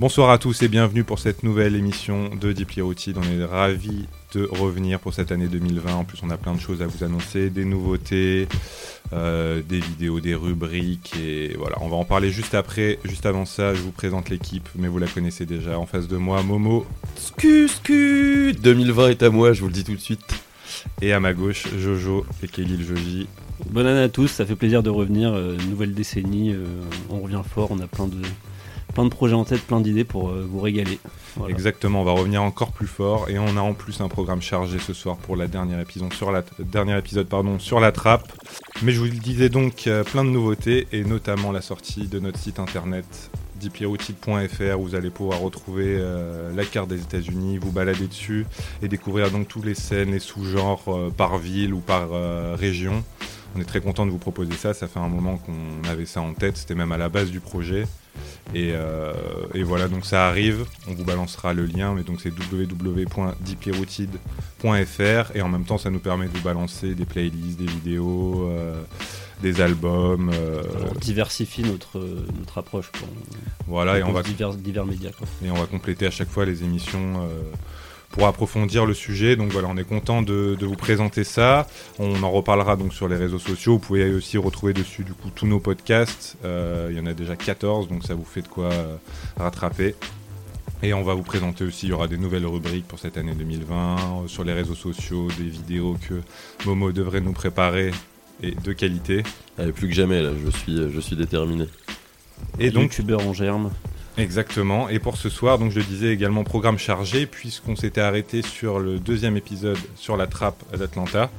Bonsoir à tous et bienvenue pour cette nouvelle émission de Deeply Rooted. On est ravis de revenir pour cette année 2020. En plus, on a plein de choses à vous annoncer, des nouveautés, euh, des vidéos, des rubriques. Et voilà, on va en parler juste après. Juste avant ça, je vous présente l'équipe, mais vous la connaissez déjà. En face de moi, Momo. Scu, 2020 est à moi, je vous le dis tout de suite. Et à ma gauche, Jojo et Kelly le Joji. Bonne année à tous, ça fait plaisir de revenir. euh, nouvelle décennie, euh, on revient fort, on a plein de, plein de projets en tête, plein d'idées pour euh, vous régaler. Exactement, on va revenir encore plus fort et on a en plus un programme chargé ce soir pour la dernière épisode sur la, dernier épisode sur la trappe. Mais je vous le disais donc, euh, plein de nouveautés et notamment la sortie de notre site internet deeplyrouted.fr où vous allez pouvoir retrouver euh, la carte des États-Unis, vous balader dessus et découvrir donc toutes les scènes, les sous-genres par ville ou par région. On est très content de vous proposer ça, ça fait un moment qu'on avait ça en tête, c'était même à la base du projet. Et, euh, et voilà, donc ça arrive, on vous balancera le lien, mais donc c'est www.deeplyrouted.fr et en même temps ça nous permet de vous balancer des playlists, des vidéos, euh, des albums. euh, On diversifie notre, notre approche. Quoi. voilà, et on, va, divers, divers médias. Quoi. et on va compléter à chaque fois les émissions euh, pour approfondir le sujet. Donc voilà, on est content de, de vous présenter ça. On en reparlera donc sur les réseaux sociaux. Vous pouvez aussi retrouver dessus du coup tous nos podcasts. Euh, il y en a déjà 14, donc ça vous fait de quoi euh, rattraper. Et on va vous présenter aussi, il y aura des nouvelles rubriques pour cette année 2020 euh, sur les réseaux sociaux, des vidéos que Momo devrait nous préparer et de qualité. Allez, plus que jamais, là, je suis, je suis déterminé. Et donc youtubeur en germe. Exactement. Et pour ce soir, donc je le disais également programme chargé puisqu'on s'était arrêté sur le deuxième épisode sur la trappe d'Atlanta.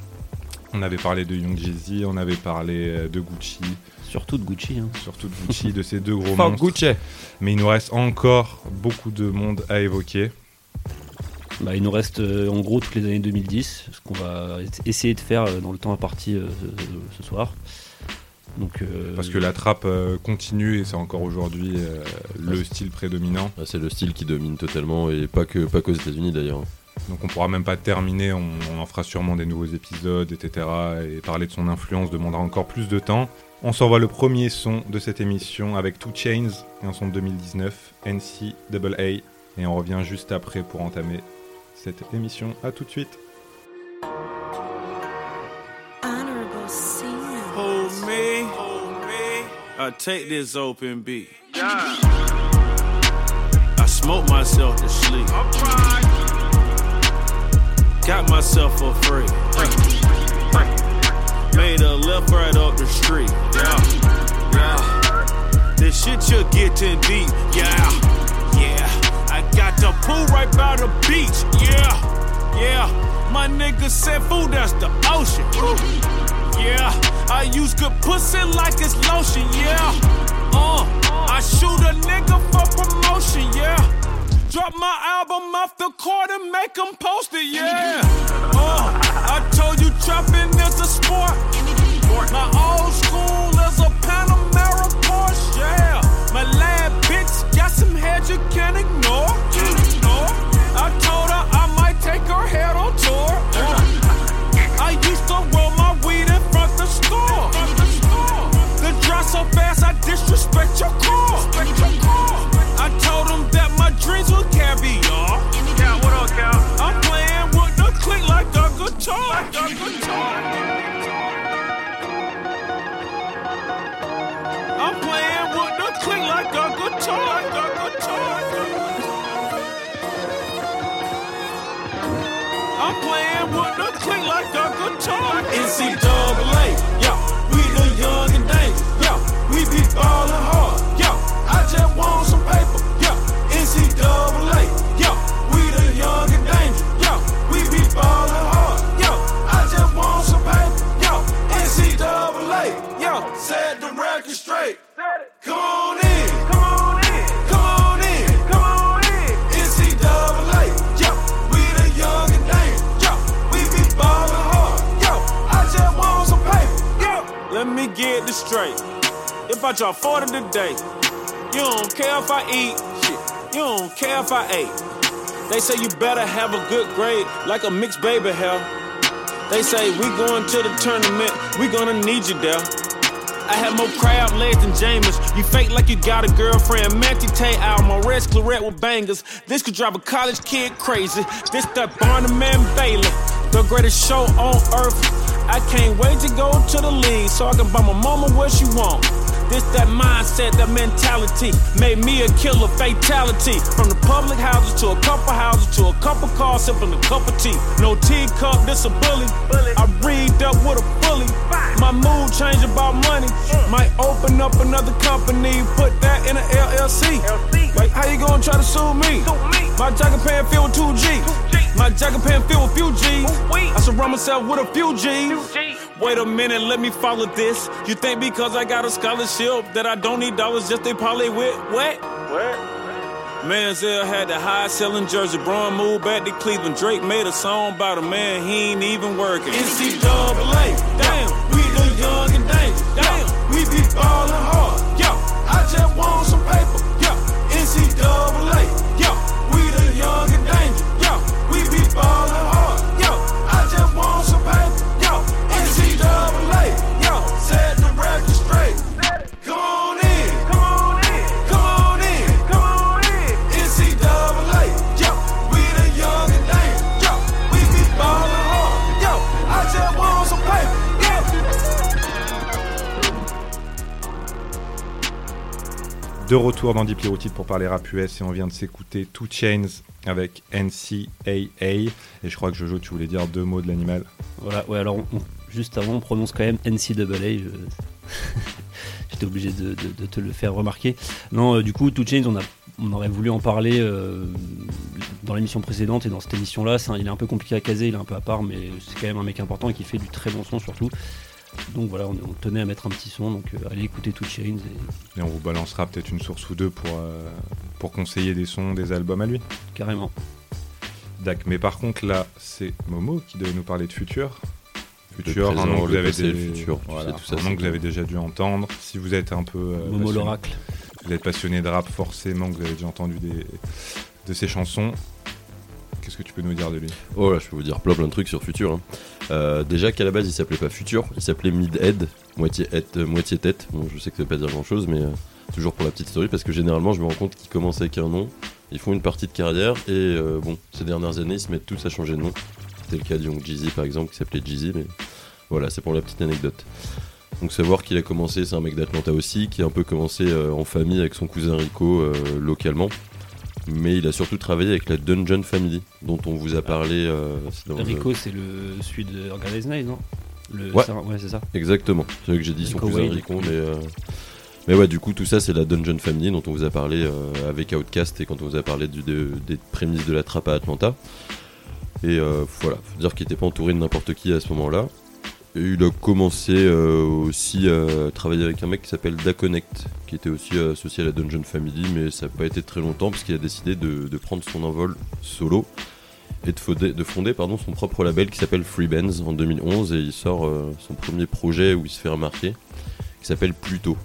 On avait parlé de Young Jeezy, on avait parlé euh, de Gucci, Surtout de Gucci. hein. surtout de Gucci, de ces deux gros Fuck monstres. Gucci Mais il nous reste encore beaucoup de monde à évoquer. Bah, il nous reste euh, en gros toutes les années 2010, ce qu'on va essayer de faire euh, dans le temps imparti euh, ce, ce soir. Donc, euh, Parce que la trappe euh, continue et c'est encore aujourd'hui euh, le style prédominant. Ah, C'est le style qui domine totalement, et pas que pas qu'aux États-Unis d'ailleurs. Donc on pourra même pas terminer, on, on en fera sûrement des nouveaux épisodes, etc. Et parler de son influence demandera encore plus de temps. On s'envoie le premier son de cette émission avec Two Chains et un son de 2019, NCAA. Et on revient juste après pour entamer cette émission. A tout de suite. I take this open beat. I smoke myself to sleep. Got myself a free. Made a left right up the street. Yeah, yeah. This shit you're getting deep. Yeah, yeah. I got the pool right by the beach. Yeah, yeah. My nigga said, food, that's the ocean. Yeah, I use good pussy like it's lotion, yeah. Uh, I shoot a nigga for promotion, yeah. Drop my album off the court and make them post it, yeah. Uh, I told you trapping is a sport. My old school is a Panamera Porsche, yeah. My lad bitch got some head you can't ignore. ignore. Guitar. NCAA, If I drop 40 today, you don't care if I eat, shit. You don't care if I ate. They say you better have a good grade, like a mixed baby hell. They say we going to the tournament, we gonna need you there. I have more crab legs than Jameis. You fake like you got a girlfriend. Manty Tay out, my red claret with bangers. This could drive a college kid crazy. This that Barnum and Bailey, the greatest show on earth. I can't wait to go to the league so I can buy my mama what she want. This that mindset, that mentality made me a killer fatality. From the public houses to a couple houses to a couple cars, sipping a cup of tea. No teacup, this a bully. I read up with a bully. My mood change about money. Might open up another company, put that in a LLC. Like, how you gonna try to sue me? My jacket pant filled with two G. My jacket pant filled with few G's. I surround myself with a few G's. Wait a minute, let me follow this. You think because I got a scholarship that I don't need dollars just they parlay with what? what? Manziel had the high selling jersey. Braun moved back to Cleveland. Drake made a song about a man he ain't even working. NCAA, damn, we the young and dangerous. Damn, we be ballin' hard. De retour dans Deeply Rooted pour parler rap US et on vient de s'écouter Two Chains avec NCAA. Et je crois que Jojo, tu voulais dire deux mots de l'animal. Voilà, ouais, alors juste avant, on prononce quand même NCAA. J'étais obligé de, te le faire remarquer. Non, euh, du coup, Two Chains, on, on aurait voulu en parler euh, dans l'émission précédente et dans cette émission-là. Il est un peu compliqué à caser, il est un peu à part, mais c'est quand même un mec important et qui fait du très bon son surtout. Donc voilà, on, on tenait à mettre un petit son, donc euh, allez écouter Two Chains. Et, Et on vous balancera peut-être une source ou deux pour, euh, pour conseiller des sons, des albums à lui. carrément. Dac. Mais par contre, là, c'est Momo qui devait nous parler de Futur. Futur, un nom que vous avez, passé, futur, voilà, sais, tout un nom que vous avez déjà dû entendre. Si vous êtes un peu euh, Momo l'oracle. vous êtes passionné de rap, forcément que vous avez déjà entendu des, de ses chansons. Qu'est-ce que tu peux nous dire de lui? Oh là, je peux vous dire plein plein de trucs sur Futur. hein. Euh, déjà qu'à la base il s'appelait pas Futur, il s'appelait Mid-Head, moitié, head, euh, moitié tête. Bon, je sais que ça veut pas dire grand chose, mais euh, toujours pour la petite story, parce que généralement je me rends compte qu'ils commencent avec un nom, ils font une partie de carrière, et bon, ces dernières années ils se mettent tous à changer de nom. C'était le cas de Young Jeezy par exemple, qui s'appelait Jeezy, mais voilà, c'est pour la petite anecdote. Donc savoir qu'il a commencé, c'est un mec d'Atlanta aussi, qui a un peu commencé en famille avec son cousin Rico localement. Mais il a surtout travaillé avec la Dungeon Family, dont on vous a parlé. euh, c'est dans le- Rico, c'est le celui de Organize Night, non? Le, Ouais. c'est ça. Exactement. C'est vrai que j'ai dit son cousin. Rico, mais. euh, Mais ouais, du coup, tout ça, c'est la Dungeon Family dont on vous a parlé euh, avec Outcast et quand on vous a parlé du- de- des prémices de la trappe à Atlanta. Et euh, voilà, faut dire qu'il n'était pas entouré de n'importe qui à ce moment-là. Il a commencé euh, aussi à travailler avec un mec qui s'appelle Daconnect, qui était aussi euh, associé à la Dungeon Family, mais ça n'a pas été très longtemps parce qu'il a décidé de, prendre son envol solo et de fonder, de fonder son propre label qui s'appelle Free Bands en 2011 et il sort euh, son premier projet où il se fait remarquer qui s'appelle Pluto.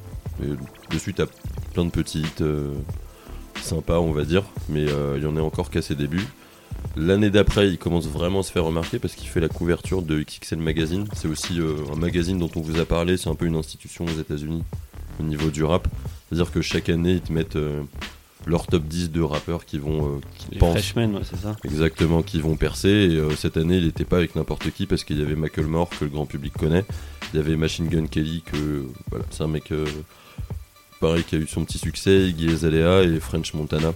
Et dessus t'as plein de petites sympas on va dire, mais il y en a encore qu'à ses débuts. L'année d'après, il commence vraiment à se faire remarquer parce qu'il fait la couverture de XXL Magazine. C'est aussi euh, un magazine dont on vous a parlé, c'est un peu une institution aux États-Unis au niveau du rap. C'est-à-dire que chaque année, ils te mettent euh, leur top 10 de rappeurs qui vont euh, qui Les pensent Freshmen, ouais, c'est ça. Exactement, qui vont percer. Et cette année, il n'était pas avec n'importe qui parce qu'il y avait Macklemore que le grand public connaît. Il y avait Machine Gun Kelly que voilà, c'est un mec pareil qui a eu son petit succès, Iggy Azalea et French Montana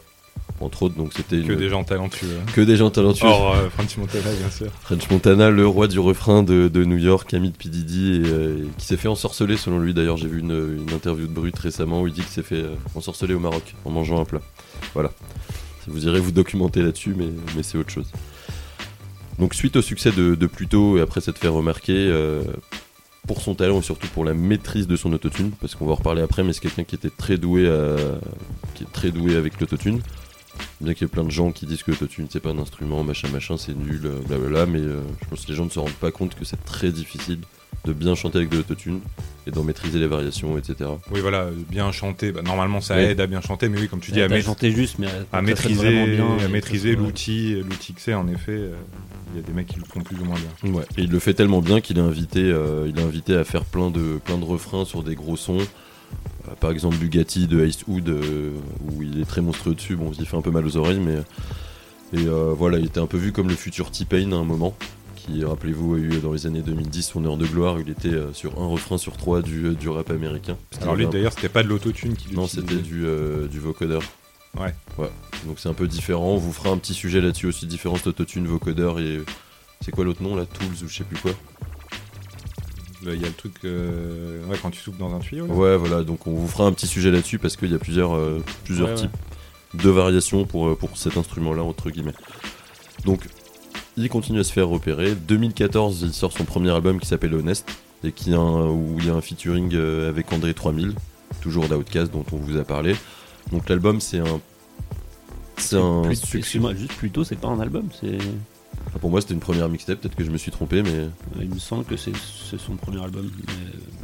entre autres. Donc c'était Que une- des gens talentueux. hein. que des gens talentueux. Or, euh, Francis Montana, bien sûr. French Montana, le roi du refrain de, de New York, ami de P. Diddy, et, euh, qui s'est fait ensorceler selon lui. D'ailleurs, j'ai vu une, une interview de Brut récemment où il dit qu'il s'est fait euh, ensorceler au Maroc en mangeant un plat. Voilà. Vous irez vous documenter là-dessus, mais, mais c'est autre chose. Donc, suite au succès de, de Pluto et après s'être fait remarquer euh, pour son talent et surtout pour la maîtrise de son autotune, parce qu'on va en reparler après, mais c'est quelqu'un qui était très doué, à- qui est très doué avec l'autotune. Bien qu'il y ait plein de gens qui disent que l'autotune c'est pas un instrument, machin machin, c'est nul, euh, blablabla, mais euh, je pense que les gens ne se rendent pas compte que c'est très difficile de bien chanter avec de l'autotune et d'en maîtriser les variations, etc. Oui, voilà, bien chanter. Bah, normalement, ça Oui. aide à bien chanter, mais oui, comme tu dis, Ouais, à, juste, mais maîtriser, bien, à l'outil, l'outil que c'est. En effet, euh, il y a des mecs qui le font plus ou moins bien. Ouais. Et il le fait tellement bien qu'il est invité, euh, il est invité à faire plein de, plein de refrains sur des gros sons. Euh, par exemple Bugatti de Icewood, euh, où il est très monstrueux dessus. Bon, il fait un peu mal aux oreilles, mais et euh, voilà, il était un peu vu comme le futur T-Pain à un moment. Qui, rappelez-vous, a eu dans les années 2010 son heure de gloire. où Il était euh, sur un refrain sur trois du, euh, du rap américain. Alors lui, d'ailleurs, c'était pas de l'autotune qu'il non, c'était du, du vocodeur. Ouais. Ouais. Donc c'est un peu différent. On vous fera un petit sujet là-dessus aussi, différence d'autotune, vocodeur et. C'est quoi l'autre nom là Tools ou je sais plus quoi? Il y a le truc, euh, ouais, quand tu souffles dans un tuyau. là. Ouais, voilà, donc on vous fera un petit sujet là-dessus parce qu'il y a plusieurs, euh, plusieurs Ouais, ouais. types de variations pour, euh, pour cet instrument-là, entre guillemets. Donc, il continue à se faire repérer. 2014, il sort son premier album qui s'appelle Honest, et qui a un- où il y a un featuring euh, avec André 3000, toujours d'Outcast dont on vous a parlé. Donc l'album, c'est un. C'est un Plus- succès. Excuse-moi, juste plutôt, c'est pas un album, c'est. Pour moi, c'était une première mixtape, peut-être que je me suis trompé, mais Il me semble que c'est son premier album, mais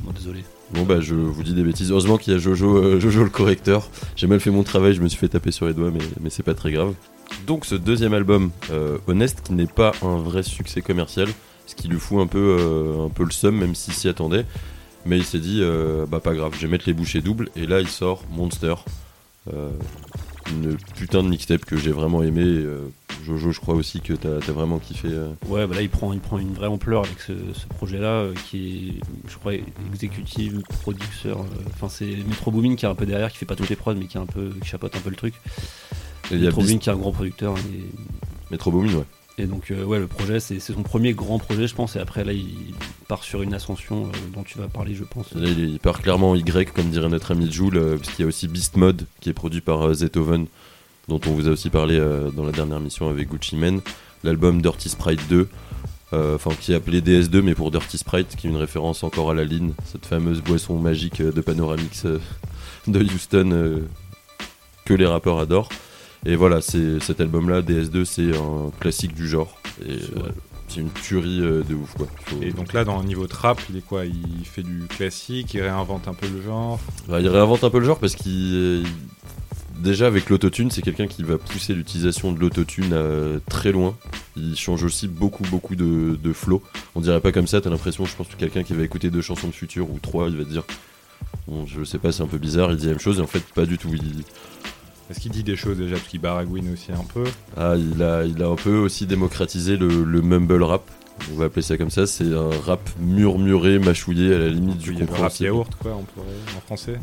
bon, désolé. Bon bah je vous dis des bêtises. Heureusement qu'il y a Jojo, euh, Jojo le correcteur. J'ai mal fait mon travail, je me suis fait taper sur les doigts, mais, mais c'est pas très grave. Donc ce deuxième album, euh, Honest, qui n'est pas un vrai succès commercial, ce qui lui fout un peu, euh, un peu le seum, même s'il s'y attendait. Mais il s'est dit, euh, bah pas grave, je vais mettre les bouchées doubles. Et là il sort Monster. Une putain de mixtape que j'ai vraiment aimé. euh, Jojo, je crois aussi que t'as as vraiment kiffé. euh. Ouais, bah là, il prend, il prend une vraie ampleur avec ce, ce projet-là, euh, qui est, je crois, exécutive, producteur. Enfin, c'est Metro Boomin qui est un peu derrière, qui fait pas toutes les prods, mais qui, est un peu, qui chapeaute un peu le truc. Et il y a Metro Boomin qui est un grand producteur. Et, Metro Boomin, ouais. Et donc, euh, ouais, le projet, c'est son premier grand projet, je pense. Et après, là, il part sur une ascension euh, dont tu vas parler, je pense. Il, part clairement en Y, comme dirait notre ami Joule, euh, parce qu'il y a aussi Beast Mode, qui est produit par euh, Zetoven, dont on vous a aussi parlé dans la dernière mission avec Gucci Mane. L'album Dirty Sprite 2, euh, enfin qui est appelé DS2, mais pour Dirty Sprite, qui est une référence encore à la ligne, cette fameuse boisson magique de Panoramix de Houston que les rappeurs adorent. Et voilà, c'est cet album-là, DS2, c'est un classique du genre. Et C'est euh, c'est une tuerie euh, de ouf, quoi. Faut- Et donc là, dans le niveau trap, il est quoi? Il fait du classique, il réinvente un peu le genre? Bah, il réinvente un peu le genre parce qu'il. euh, Déjà, avec l'autotune, c'est quelqu'un qui va pousser l'utilisation de l'autotune euh, très loin. Il change aussi beaucoup, beaucoup de, de flow. On dirait pas comme ça, t'as l'impression, je pense que quelqu'un qui va écouter deux chansons de futur ou trois, il va te dire. Bon, je sais pas, c'est un peu bizarre, il dit la même chose, et en fait, pas du tout. Il, Est-ce qu'il dit des choses déjà Parce qu'il baragouine aussi un peu. ah, il, a, il a un peu aussi démocratisé le, le mumble rap. On va appeler ça comme ça. C'est un rap murmuré, mâchouillé, à la limite du Il y a le rap compréhensible. yaourt, quoi, on pourrait, en français.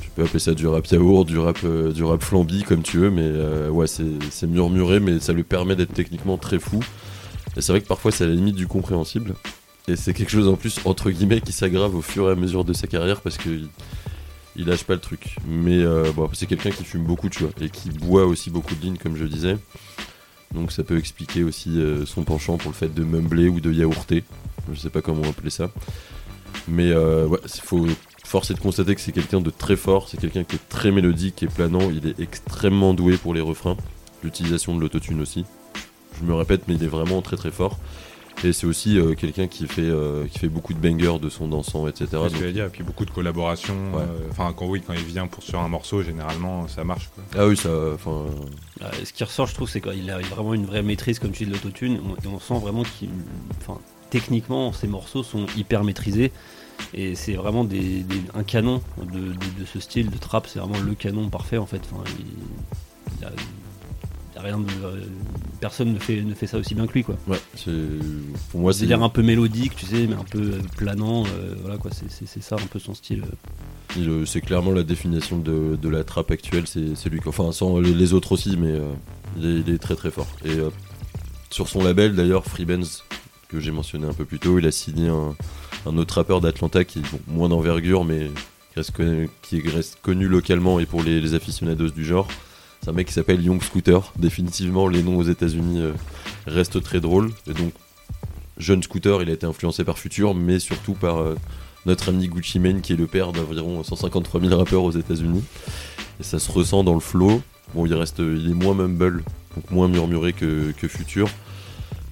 Tu peux appeler ça du rap yaourt, du rap, euh, du rap flambi comme tu veux, mais euh, ouais, c'est c'est murmuré, mais ça lui permet d'être techniquement très fou. Et c'est vrai que parfois c'est à la limite du compréhensible. Et c'est quelque chose en plus, entre guillemets, qui s'aggrave au fur et à mesure de sa carrière parce que il, lâche pas le truc. Mais euh, c'est quelqu'un qui fume beaucoup, tu vois, et qui boit aussi beaucoup de lignes, comme je disais. Donc ça peut expliquer aussi euh, son penchant pour le fait de mumbler ou de yaourter. Je sais pas comment appeler ça. Mais euh, ouais, faut force est de constater que c'est quelqu'un de très fort, c'est quelqu'un qui est très mélodique et planant, il est extrêmement doué pour les refrains, l'utilisation de l'autotune aussi. Je me répète, mais il est vraiment très très fort. Et c'est aussi euh, quelqu'un qui fait euh, qui fait beaucoup de bangers de son dansant, etc. C'est ce que dire. Et puis beaucoup de collaborations. Ouais. euh, Enfin, quand oui, quand il vient pour sur un morceau, généralement, ça marche. Quoi. ah oui, ça, enfin, Ah, ce qui ressort, je trouve, c'est qu'il a vraiment une vraie maîtrise, comme tu dis, de l'autotune. On- Et on sent vraiment qu'il. Enfin, techniquement, ces morceaux sont hyper maîtrisés. Et c'est vraiment des, des- un canon de, de- de ce style de trap. C'est vraiment le canon parfait, en fait. Enfin, il, a rien de. euh, Personne ne fait, ne fait ça aussi bien que lui, quoi. ouais, c'est pour moi c'est l'air un peu mélodique, tu sais, mais un peu euh, planant. euh, voilà, quoi. C'est- ça un peu son style. c'est clairement la définition de, de la trappe actuelle, c'est lui. quoi. Enfin, sans les, les autres aussi, mais euh, il, est, il est très très fort. Et euh, sur son label d'ailleurs, Freebenz, que j'ai mentionné un peu plus tôt, il a signé un, un autre rappeur d'Atlanta qui est bon, moins d'envergure, mais qui reste, connu, qui reste connu localement et pour les, les aficionados du genre. C'est un mec qui s'appelle Young Scooter. Définitivement, les noms aux États-Unis euh, restent très drôles. Et donc, jeune Scooter, il a été influencé par Future, mais surtout par euh, notre ami Gucci Mane, qui est le père d'environ 153 000 rappeurs aux États-Unis. Et ça se ressent dans le flow. Bon, il reste, il est moins mumble, donc moins murmuré que, que Future.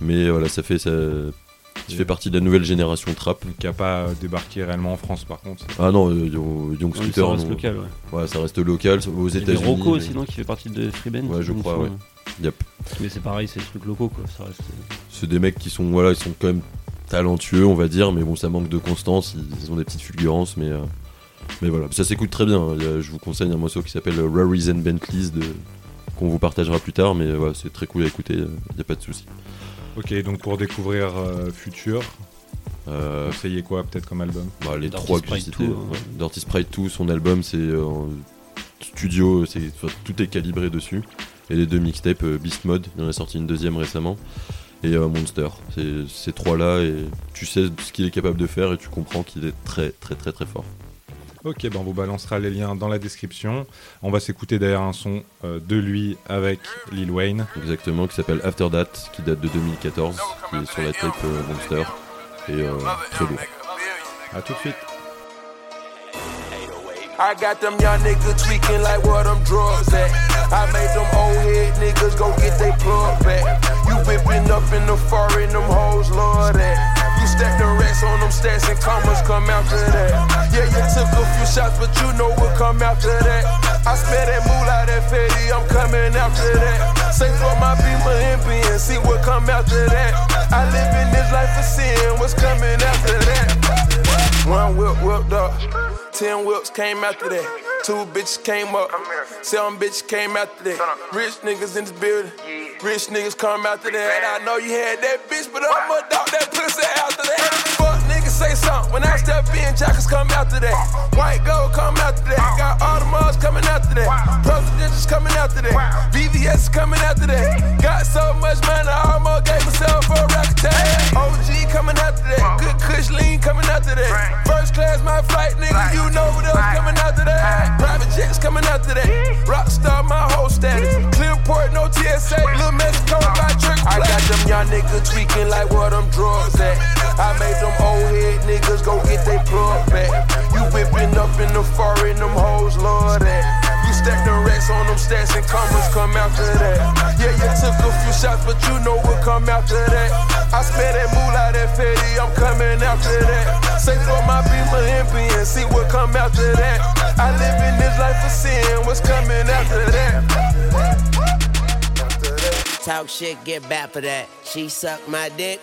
Mais voilà, ça fait, ça, qui fait partie de la nouvelle génération trap. qui a pas euh, débarqué réellement en France par contre. Ah non, euh, Young Ouais, Scooter, ça reste non. local, ouais. Ouais, ça reste local aux y États-Unis. Rocco mais- aussi, non, qui fait partie de Free Band. Ouais, je crois, semble. Yep. Mais c'est pareil, c'est des trucs locaux, quoi. Ça reste. euh, C'est des mecs qui sont, voilà, ils sont quand même talentueux, on va dire, mais bon, ça manque de constance. Ils, ont des petites fulgurances, mais, euh, mais voilà, ça s'écoute très bien. Y a- je vous conseille un morceau qui s'appelle Raries and Bentleys de qu'on vous partagera plus tard, mais voilà, c'est très cool à écouter. Il n'y a pas de souci. Ok, donc pour découvrir euh, Future, Euh, conseillez quoi peut-être comme album? Bah, les Dirty trois que j'ai Sprite cités. 2, hein. ouais. Dirty Sprite 2, son album, c'est euh, en studio, c'est enfin, tout est calibré dessus. Et les deux mixtapes, euh, Beast Mode, il en a sorti une deuxième récemment, et euh, Monster. C'est ces trois-là, et tu sais ce qu'il est capable de faire, et tu comprends qu'il est très très très très fort. Ok, ben on vous balancera les liens dans la description. On va s'écouter d'ailleurs un son euh, de lui avec Lil Wayne. Exactement, qui s'appelle After That, qui date de 2014, qui est sur la tape euh, Monster, et euh, très lourd. A tout de suite. I got them young niggas tweaking like where them drugs at. I made them old head niggas go get they plug back. You whipping up in the foreign, them hoes love that. Stack the racks on them stacks and commas come after that. Yeah, you took a few shots, but you know what come after that. I smell that moolah, that fatty, I'm coming after that. Say for my beamer and see what come after that. I live in this life for sin, what's coming after that? One whip whipped up, ten whips came after that. Two bitches came up, seven bitches came after that. Rich niggas in this building, rich niggas come after that. I know you had that bitch, but I'ma dog that pussy after that. Say something when I step in, jackets come after that. White gold come after that. Got all the mugs coming after that. Presidentials coming after that. VVS is coming after that. Got so much money, I almost gave myself a rack tag. OG coming after that. Good kush lean coming after that. First class, my flight, nigga, you know what else coming after that. Private jets coming after that. Rockstar, my whole status. Clearport, no TSA. Little Mexico, got trick. I got them young niggas tweaking like where them drugs at. I made them old head niggas go get they plug back. You whipping up in the foreign, them hoes love that. You stack the racks on them stats and commas come after that. Yeah, you took a few shots, but you know what come after that. I smell that moolah, that fatty, I'm coming after that. Say for my beamer and being, see what come after that. I live in this life for sin, what's coming after that? Talk shit, get back for that. She suck my dick,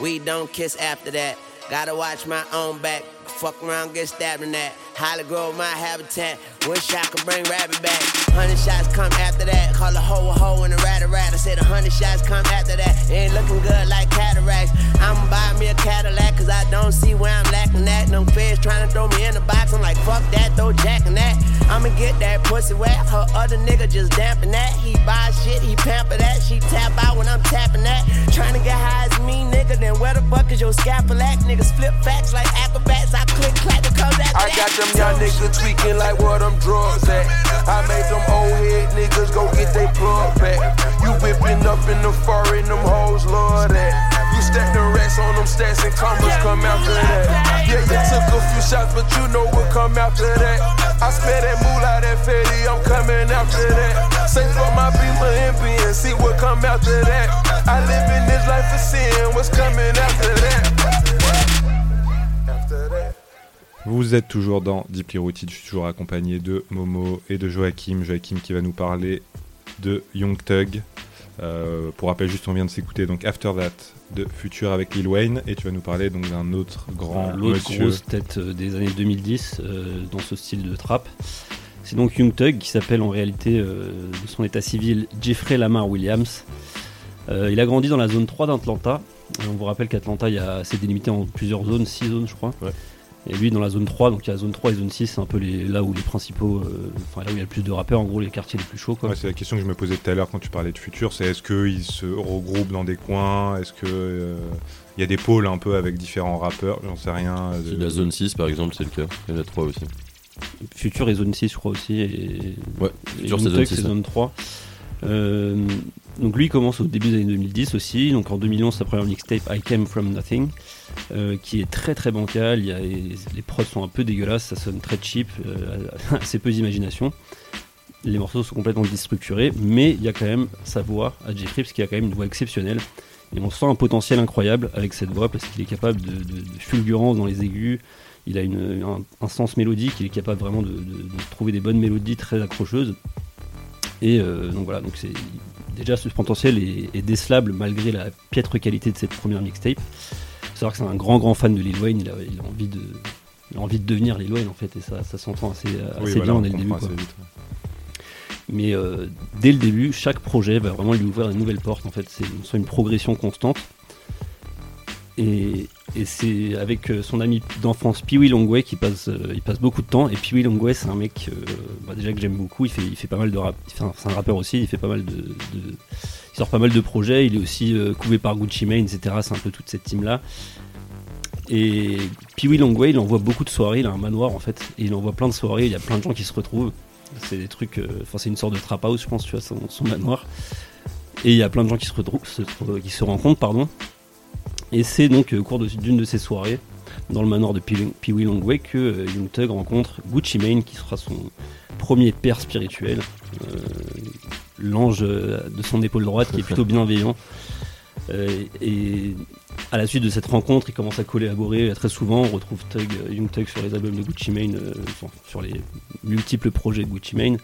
we don't kiss after that. Gotta watch my own back. Fuck around, get stabbed in that. Holly Grove, my habitat. Wish I could bring rabbit back. Hundred shots come after that. Call a hoe a hoe and a rat a rat. I said a hundred shots come after that. Ain't looking good like cataracts. I'ma buy me a Cadillac, cause I don't see where I'm lacking at. Them feds trying to throw me in the box. I'm like, fuck that, throw Jack in that. I'ma get that pussy wet. Her other nigga just damping that. He buy shit, he pamper that. She tap out when I'm tapping that. Trying to get high as me, nigga. Then where the fuck is your scalpel at? Niggas flip facts like acrobats. I click clack the comes after I that. got them young niggas tweaking like where them drugs at. I made them old head niggas go get they plug back. You whipping up in the foreign, them hoes love that. You stack the racks on them stats and commas come after that. Yeah, you took a few shots, but you know what come after that. I smell that moolah, that fatty, I'm coming after that. Say for my beamer and being, see what come after that. I live in this life for sin, what's coming after that? Vous êtes toujours dans Deeply Rooted, je suis toujours accompagné de Momo et de Joachim. Joachim qui va nous parler de Young Thug. Euh, pour rappel, juste on vient de s'écouter donc After That de Future avec Lil Wayne et tu vas nous parler donc d'un autre grand L'autre monsieur. grosse tête euh, des années 2010 euh, dans ce style de trap. C'est donc Young Thug qui s'appelle en réalité euh, de son état civil Jeffrey Lamar Williams. Il a grandi dans la zone 3 d'Atlanta. On vous rappelle qu'Atlanta il y a- c'est délimité en plusieurs zones, 6 zones je crois. Ouais. Et lui dans la zone 3, donc il y a zone 3 et zone 6, c'est un peu les, là où les principaux, euh, enfin là où il y a le plus de rappeurs, en gros les quartiers les plus chauds quoi. Ouais, c'est la question que je me posais tout à l'heure quand tu parlais de Future, c'est est-ce qu'ils se regroupent dans des coins Est-ce que euh, il y a des pôles un peu avec différents rappeurs J'en sais rien. euh, C'est La zone 6 par exemple, c'est le cas. Il y en a 3 aussi. Future et zone 6 je crois aussi. Et, Ouais, et Young c'est zone Thug, 6, c'est ouais. zone 3. Euh, donc lui il commence au début des années 2010 aussi. Donc en 2011 sa première mixtape I Came From Nothing. Euh, qui est très très bancal, les, prods sont un peu dégueulasses, ça sonne très cheap, euh, assez peu d'imagination. Les morceaux sont complètement déstructurés, mais il y a quand même sa voix à Jeffrey, parce qu'il a quand même une voix exceptionnelle. Et on sent un potentiel incroyable avec cette voix parce qu'il est capable de, fulgurance dans les aigus. Il a un, sens mélodique, il est capable vraiment de, trouver des bonnes mélodies très accrocheuses. Et euh, donc voilà, donc c'est déjà ce potentiel est décelable malgré la piètre qualité de cette première mixtape. Savoir que c'est un grand grand fan de Lil Wayne, il a, il a envie de il a envie de devenir Lil Wayne en fait et ça, ça s'entend assez, assez Oui, bien voilà, on dès le début. comprend quoi. assez vite, ouais. Mais euh, dès le début, chaque projet va vraiment lui ouvrir de nouvelles portes. En fait, c'est une, soit une progression constante. Et, c'est avec euh, son ami d'enfance Wee Longway qui passe, euh, il passe beaucoup de temps. Et Wee Longway, c'est un mec euh, bah, déjà que j'aime beaucoup. Il fait, pas mal de rap. C'est un rappeur aussi. Il fait pas mal de, il sort pas mal de projets. Il est aussi couvé par Gucci Mane, etc. C'est un peu toute cette team là. Et Wee Longway, il envoie beaucoup de soirées. Il a un manoir en fait. Et il envoie plein de soirées. Il y a plein de gens qui se retrouvent. C'est des trucs. Enfin, c'est une sorte de trap house, je pense, tu vois, son, manoir. Et il y a plein de gens qui se retrouvent, qui se rencontrent, pardon. Et c'est donc euh, au cours d'une de ces soirées, dans le manoir de Pee Wee Longway, que euh, Young Thug rencontre Gucci Mane, qui sera son premier père spirituel, euh, l'ange de son épaule droite, qui est plutôt bienveillant. Et à la suite de cette rencontre, il commence à collaborer très souvent. On retrouve Thug, Young Thug sur les albums de Gucci Mane, sur les multiples projets de Gucci Mane.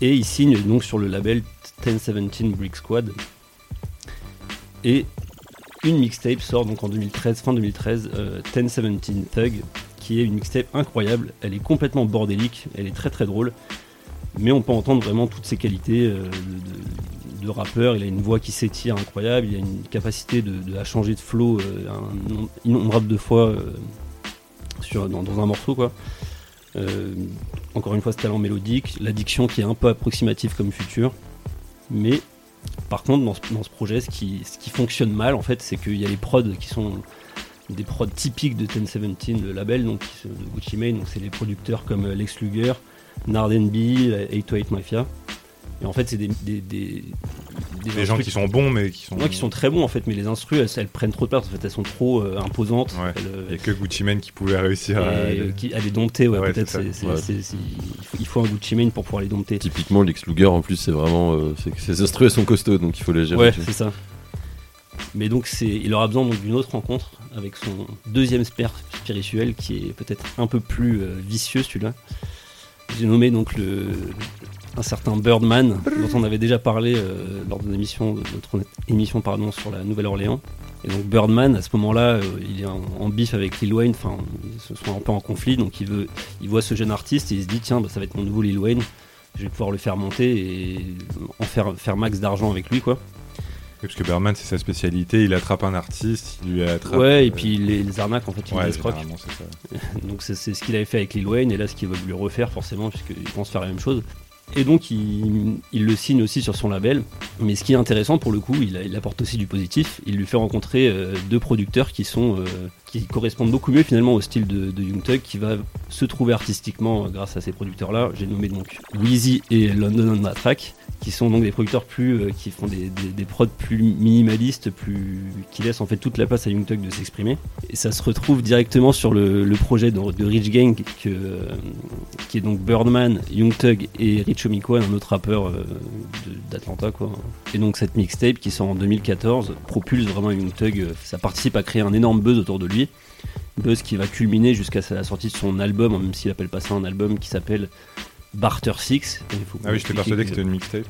Et il signe donc sur le label 1017 Brick Squad. Et une mixtape sort donc en 2013, fin 2013, euh, 1017 Thug, qui est une mixtape incroyable. Elle est complètement bordélique, elle est très très drôle. Mais on peut entendre vraiment toutes ses qualités euh, de, rappeur. Il a une voix qui s'étire incroyable, il a une capacité de, à changer de flow euh, innombrable de fois euh, dans, un morceau. quoi. Euh, encore une fois, ce talent mélodique, l'addiction qui est un peu approximative comme futur. Mais par contre, dans ce, projet, ce qui, fonctionne mal, en fait, c'est qu'il y a les prods qui sont des prods typiques de 1017, le label donc, de Gucci Mane. Donc, c'est les producteurs comme euh, Lex Luger, Narden B, 808 Mafia. Et en fait, c'est des, Des gens instrus qui sont bons, mais qui sont. Ouais, qui sont très bons en fait, mais les instrus elles, elles prennent trop de place. En fait, elles sont trop euh, imposantes. Ouais. Elles, euh, Il n'y a que Gucci Mane qui pouvait réussir à. et, qui- à les dompter, ouais, Ouais, peut-être. il, faut, il faut un Gucci Mane pour pouvoir les dompter. Typiquement, Lex Luger, en plus, c'est vraiment. euh, c'est que ses instruments sont costauds, donc il faut les gérer. Ouais, c'est ça. Mais donc, c'est, il aura besoin donc, d'une autre rencontre avec son deuxième père spirituel qui est peut-être un peu plus euh, vicieux celui-là. J'ai nommé donc le, un certain Birdman, dont on avait déjà parlé euh, lors de l'émission, de notre émission pardon, sur la Nouvelle-Orléans. Et donc Birdman, à ce moment-là, euh, il est en, en bif avec Lil Wayne, enfin, ils se sont un peu en conflit, donc il, veut, il voit ce jeune artiste et il se dit, tiens, bah, ça va être mon nouveau Lil Wayne, je vais pouvoir le faire monter et en faire, faire max d'argent avec lui, quoi. Oui, Parce que Berman, c'est sa spécialité. Il attrape un artiste, il lui attrape. Ouais, et euh, puis les, les arnaques, en fait, il Ouais, les escroque. Donc c'est c'est ce qu'il avait fait avec Lil Wayne, et là, ce qu'il va lui refaire, forcément, puisqu'il pense faire la même chose. Et donc, il, le signe aussi sur son label. Mais ce qui est intéressant, pour le coup, il apporte aussi du positif. Il lui fait rencontrer euh, deux producteurs qui sont euh, qui correspondent beaucoup mieux finalement au style de, Young Thug, qui va se trouver artistiquement euh, grâce à ces producteurs-là. J'ai nommé donc Weezy et London on Track, qui sont donc des producteurs plus euh, qui font des, prods plus minimalistes, plus qui laissent en fait toute la place à Young Thug de s'exprimer. Et ça se retrouve directement sur le, projet de, Rich Gang, euh, qui est donc Birdman, Young Thug et Rich Omiko, un autre rappeur d'Atlanta. quoi. Et donc cette mixtape qui sort en 2014 propulse vraiment Young Thug, ça participe à créer un énorme buzz autour de lui. Buzz qui va culminer jusqu'à la sortie de son album, même s'il appelle pas ça un album, qui s'appelle Barter Six. Et il faut Ah oui, j'étais persuadé que que- c'était une mixtape.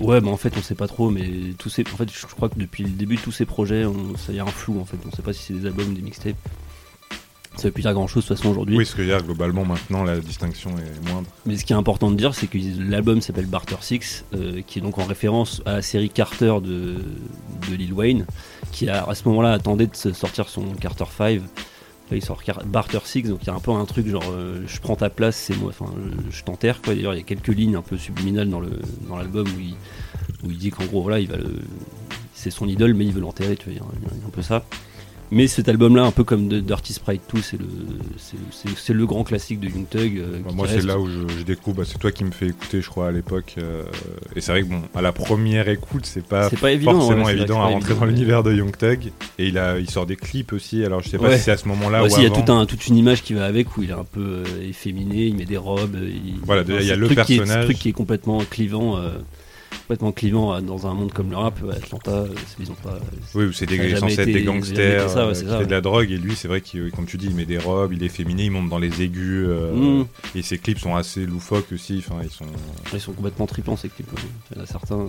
Ouais, bah en fait, on sait pas trop, mais tous ces, en fait, je crois que depuis le début de tous ces projets, on- ça y a un flou en fait. On sait pas si c'est des albums ou des mixtapes. Ça veut plus dire grand chose de toute façon aujourd'hui. Oui, ce que dire, globalement, maintenant, la distinction est moindre. Mais ce qui est important de dire, c'est que l'album s'appelle Barter Six, euh, qui est donc en référence à la série Carter de, de Lil Wayne, qui a, à ce moment-là attendait de sortir son Carter 5. Il sort Barter Six, donc il y a un peu un truc genre euh, je prends ta place, c'est moi, enfin je, t'enterre quoi. D'ailleurs, il y a quelques lignes un peu subliminales dans l'album où il, où il dit qu'en gros voilà, c'est son idole, mais il veut l'enterrer, tu vois, il y a un peu ça. Mais cet album-là, un peu comme Dirty Sprite 2, c'est le, c'est- le grand classique de Young Thug. euh, Bah, moi, c'est là où je, je découvre. bah, c'est toi qui me fais écouter, je crois, à l'époque. euh, et c'est vrai que, bon, à la première écoute, c'est pas, pas évident, forcément que évident à rentrer évident, dans l'univers de Young Thug. Et il, a, il sort des clips aussi. Alors, je sais pas Ouais. si c'est à ce moment-là Ouais, ou il y a avant. tout un, toute une image qui va avec où il est un peu euh, efféminé, il met des robes. il- Voilà, il y a le truc qui est- ce personnage. truc qui est complètement clivant. Complètement clivant euh, dans un monde comme le rap. euh, Atlanta, euh, c'est- ils ont pas. Oui, c'est des, censé être des gangsters ça, ouais, euh, c'est qui ça, fait de ouais. la drogue, et lui, c'est vrai qu'il, comme tu dis, il met des robes, il est féminin, il monte dans les aigus, euh, Mm. et ses clips sont assez loufoques aussi. Enfin, ils sont. Ils sont complètement tripants ces clips. ouais. Il y en a certains.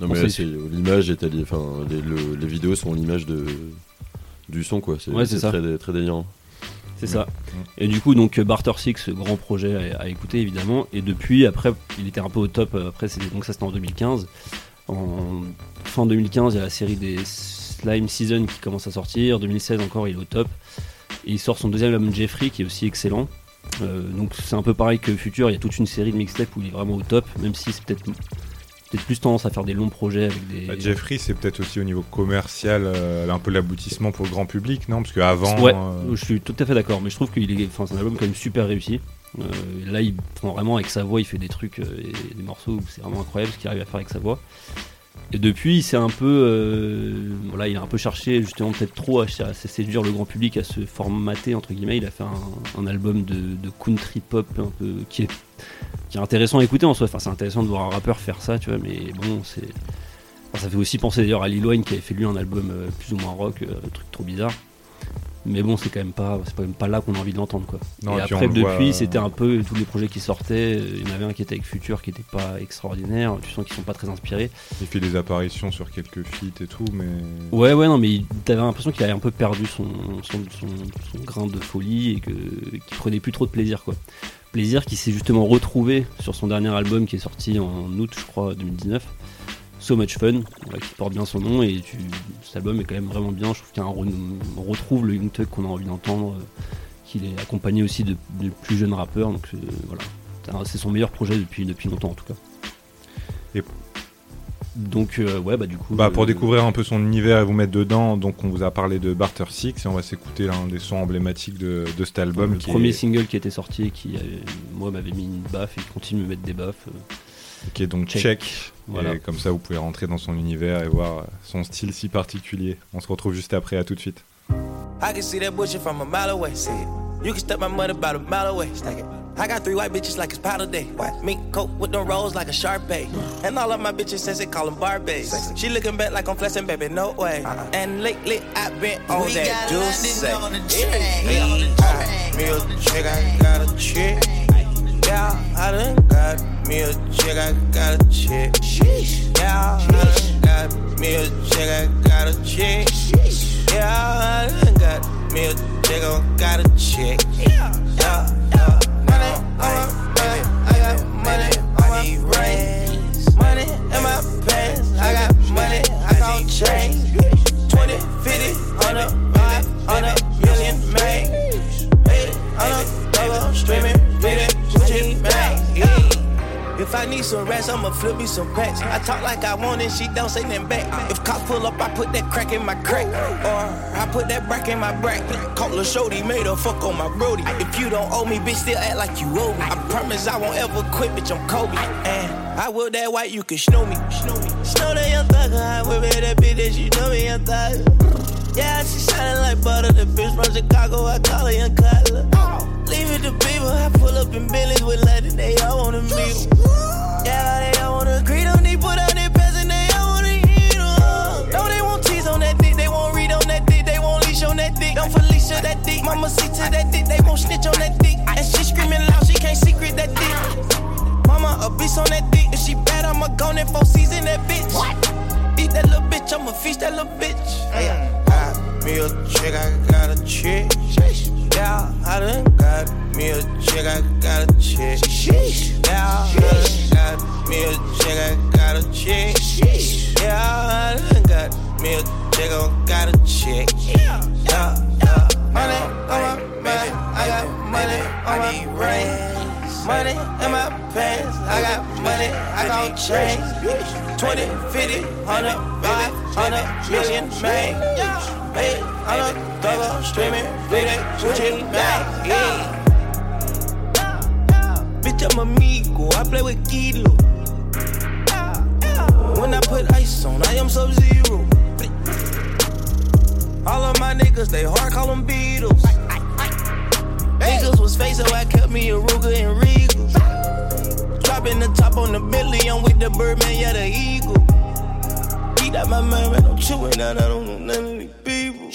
Non, mais l'image est alliée- enfin les, le- les vidéos sont l'image de du son quoi. C'est Ouais, très, très délirant. C'est ça. Et du coup, donc Barter Six, grand projet à, à écouter évidemment. Et depuis, après, il était un peu au top. euh, Après, donc ça c'était en 2015. En fin 2015, il y a la série des Slime Season qui commence à sortir. 2016 encore, il est au top. Et il sort son deuxième album Jeffrey qui est aussi excellent. Euh, donc c'est un peu pareil que Future. Il y a toute une série de mixtapes où il est vraiment au top, même si c'est peut-être peut-être plus tendance à faire des longs projets avec des. Bah, Jeffrey, c'est peut-être aussi au niveau commercial euh, un peu l'aboutissement pour le grand public, non? Parce qu'avant. Ouais, euh, je suis tout à fait d'accord, mais je trouve qu'il est, enfin, c'est un album quand même super réussi. Euh, là, il prend vraiment avec sa voix, il fait des trucs, et des morceaux c'est vraiment incroyable ce qu'il arrive à faire avec sa voix. Et depuis, c'est un peu, euh, voilà, il a un peu cherché justement peut-être trop à, séduire le grand public, à se formater entre guillemets. Il a fait un, album de, country pop un peu qui est, intéressant à écouter en soi. Enfin, c'est intéressant de voir un rappeur faire ça, tu vois, mais bon, c'est, ça fait aussi penser d'ailleurs à Lil qui avait fait lui un album euh, plus ou moins rock, euh, truc trop bizarre. Mais bon, c'est quand même pas, c'est quand même pas là qu'on a envie de l'entendre quoi. Non, et après, depuis, voit, euh, c'était un peu tous les projets qui sortaient. Il y en avait un qui était avec Future qui était pas extraordinaire. Tu sens qu'ils sont pas très inspirés. Il fait des apparitions sur quelques feats et tout, mais. Ouais, ouais, non, mais t'avais l'impression qu'il avait un peu perdu son, son, son, son grain de folie et que qu'il prenait plus trop de plaisir quoi. Plaisir qui s'est justement retrouvé sur son dernier album qui est sorti en août, je crois, 2019. So Much Fun, qui porte bien son nom et tu, cet album est quand même vraiment bien. Je trouve qu'il y a un re- on retrouve le Young Thug qu'on a envie d'entendre, euh, qu'il est accompagné aussi de, de plus jeunes rappeurs. Donc euh, voilà, C'est son meilleur projet depuis, depuis longtemps en tout cas. Et- donc euh, ouais, bah du coup. Bah, pour découvrir un peu son univers et vous mettre dedans, donc on vous a parlé de Barter Six et on va s'écouter l'un des sons emblématiques de, de cet album. le qui premier est, single qui était sorti et qui moi m'avait mis une baffe et continue de me mettre des baffes. Euh. qui est donc Check. Check. Voilà. Et comme ça, vous pouvez rentrer dans son univers et voir euh, son style si particulier. On se retrouve juste après, à tout de suite. I can see that bullshit from a mile away. See it. You can step my money about a mile away. Stack it. I got three white bitches like it's powder day. What? Mink coat with them rolls like a Sharpay. And all of my bitches says they call them Barbies. She looking back like I'm flexing, baby, no way. And lately I've been on We that juice. On the Yeah, yeah. Yeah, I done got me a chick, I got a chick. Yeah, I done got me a chick, I got a chick. Yeah, I done got me a chick, I got a chick. Yeah, yeah. Money on my baby, I got money on my rings. Money in my pants, I got money, I got change. If I need some rats, I'ma flip me some packs. I talk like I want it, she don't say nothing back. If cops pull up, I put that crack in my crack. Or I put that brack in my brack. Call a shorty, made her fuck on my brody. If you don't owe me, bitch, still act like you owe me. I promise I won't ever quit, bitch, I'm Kobe. And I will that white, you can snow me. Snow me. Snow that young thugger, I it, that bitch, that you know me, young thugger. Yeah, she shining like butter. The bitch from Chicago, I call her young Cutler. Leave it to people, I pull up in Billy's with London, they all wanna meet 'em. Yeah, they all wanna agree, don't need put out their pants and they all wanna eat 'em. No, they won't tease on that dick, they won't read on that dick, they won't leash on that dick. Don't Felicia that dick, mama see to that dick, they won't snitch on that dick. And she screaming loud, she can't secret that dick. Mama a beast on that dick, if she bad, I'ma go in for season that bitch. What? Eat that little bitch, I'ma feast that little bitch. Mm. Yeah. Got me a chick, I got a chick. Yeah, I done got me a chick, I got a chick. Yeah, I done got me a chick, I got a chick. Yeah, I done got me a chick, I got a chick. Yeah, yeah. Money on my baby, I got money on my rings. Money in my pants, I got money, I got change. 20, 50, 100, 500 million, man. I'm a double streaming, bleeding, Gucci, back. Bitch, I'm amigo, I play with Kilo. When I put ice on, I am sub zero. All of my niggas, they hard, call them Beatles. Niggas was fake, so I kept me a Ruger and Regals. Dropping the top on the Billy, I'm with the Birdman, yeah, the Eagle. Eat out my mind, man, I'm chewing out, I don't know none of these people.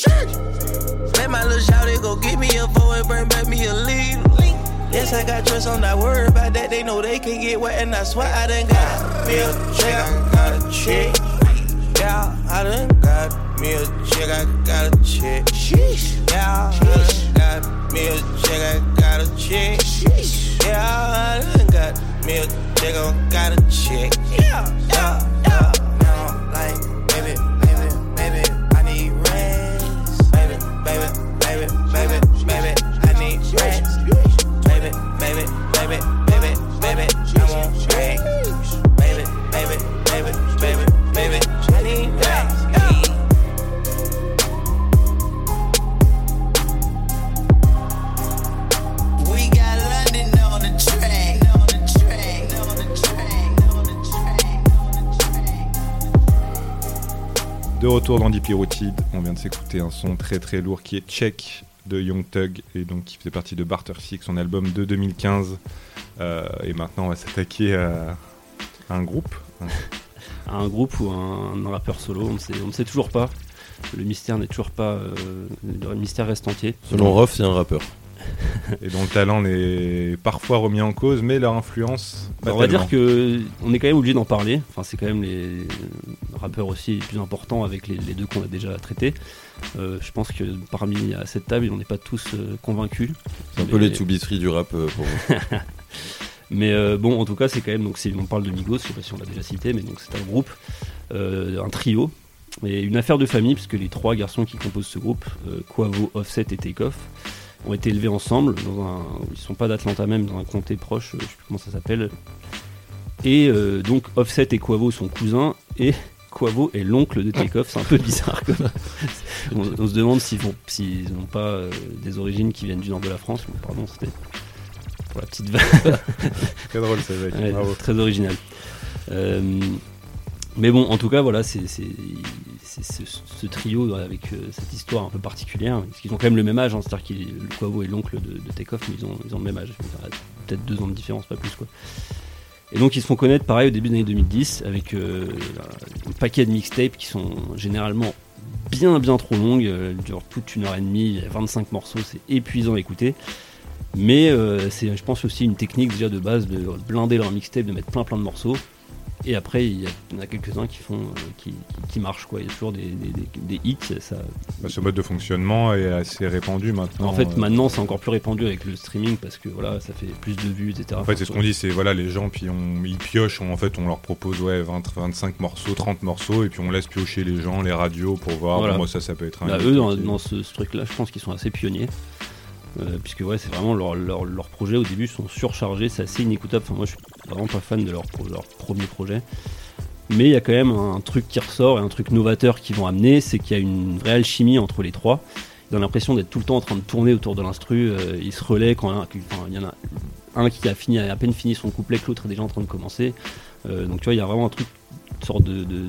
Let my little shouty go get me a four and bring back me a lead. Yes, I got trust, I'm not worried about that. They know they can get wet, and I swear I done got me a check. I got a check. Yeah, I done got me a check. I got a check. Yeah, I got me a check. I got a check. Yeah, I got me a check. I got a check. Yeah, yeah, yeah. Now, like, De retour dans Deep Rooted, on vient de s'écouter un son très très lourd qui est Check de Young Thug et donc qui faisait partie de Barter Six, son album de 2015. Euh, et maintenant on va s'attaquer à, à un groupe. À un groupe ou un, un rappeur solo, on ne sait, on ne sait toujours pas. Le mystère n'est toujours pas. euh, le mystère reste entier. Selon Rof, c'est un rappeur. et dont le talent est parfois remis en cause, mais leur influence. Bah, pas on va tellement. dire que on est quand même obligé d'en parler. Enfin, c'est quand même les rappeurs aussi les plus importants avec les, les deux qu'on a déjà traités. Euh, je pense que parmi à cette table, on n'est pas tous euh, convaincus. C'est un peu les to du rap euh, pour moi. Mais euh, bon, en tout cas, c'est quand même donc on parle de Migos, je sais pas si on l'a déjà cité, mais donc c'est un groupe, euh, un trio et une affaire de famille puisque les trois garçons qui composent ce groupe, euh, Quavo, Offset et Takeoff, ont été élevés ensemble dans un, ils sont pas d'Atlanta même, dans un comté proche, euh, je sais plus comment ça s'appelle. Et euh, donc Offset et Quavo sont cousins et Quavo est l'oncle de Takeoff, c'est un peu bizarre. comme- on, on se demande s'ils n'ont pas euh, des origines qui viennent du nord de la France. mais Pardon, c'était pour la petite vanne. Très drôle, ça, mec. Ouais, Bravo. très original. Euh, mais bon, en tout cas, voilà, c'est c'est- ce, trio avec euh, cette histoire un peu particulière. Parce qu'ils ont quand même le même âge, hein, c'est-à-dire que le Quavo est l'oncle de, de Takeoff, mais ils ont, le même âge. Peut-être deux ans de différence, pas plus quoi. Et donc ils se font connaître pareil au début des années 2010 avec euh, un paquet de mixtapes qui sont généralement bien bien trop longues, euh, elles durent toute une heure et demie, il y a 25 morceaux, c'est épuisant à écouter. Mais c'est, je pense, aussi une technique déjà de base de blinder leur mixtape, de mettre plein plein de morceaux. Et après, il y, en a quelques-uns qui font, euh, qui, qui- marchent quoi. Il y a toujours des, des- des- des hits. Ça... Bah, ce mode de fonctionnement est assez répandu maintenant. En fait, euh. maintenant, c'est encore plus répandu avec le streaming parce que voilà, ça fait plus de vues, etc. En fait, c'est ce qu'on dit, c'est voilà, les gens, puis on, ils piochent, on- en fait, on leur propose ouais, 20, 25 morceaux, 30 morceaux, et puis on laisse piocher les gens, les radios, pour voir, Voilà. bon, moi, ça, ça peut être un. Bah, eux, dans, ce, ce truc-là, je pense qu'ils sont assez pionniers. Euh, puisque ouais, c'est vraiment leur, leur, leur projet au début sont surchargés, c'est assez inécoutable. Enfin, moi, je suis vraiment pas fan de leur, leur premier projet. Mais il y a quand même un truc qui ressort et un truc novateur qu'ils vont amener, c'est qu'il y a une vraie alchimie entre les trois. Ils ont l'impression d'être tout le temps en train de tourner autour de l'instru. euh, ils se relaient quand il y en a un qui a fini, à peine fini son couplet, que l'autre est déjà en train de commencer. Euh, donc tu vois, il y a vraiment un truc, une sorte de, de,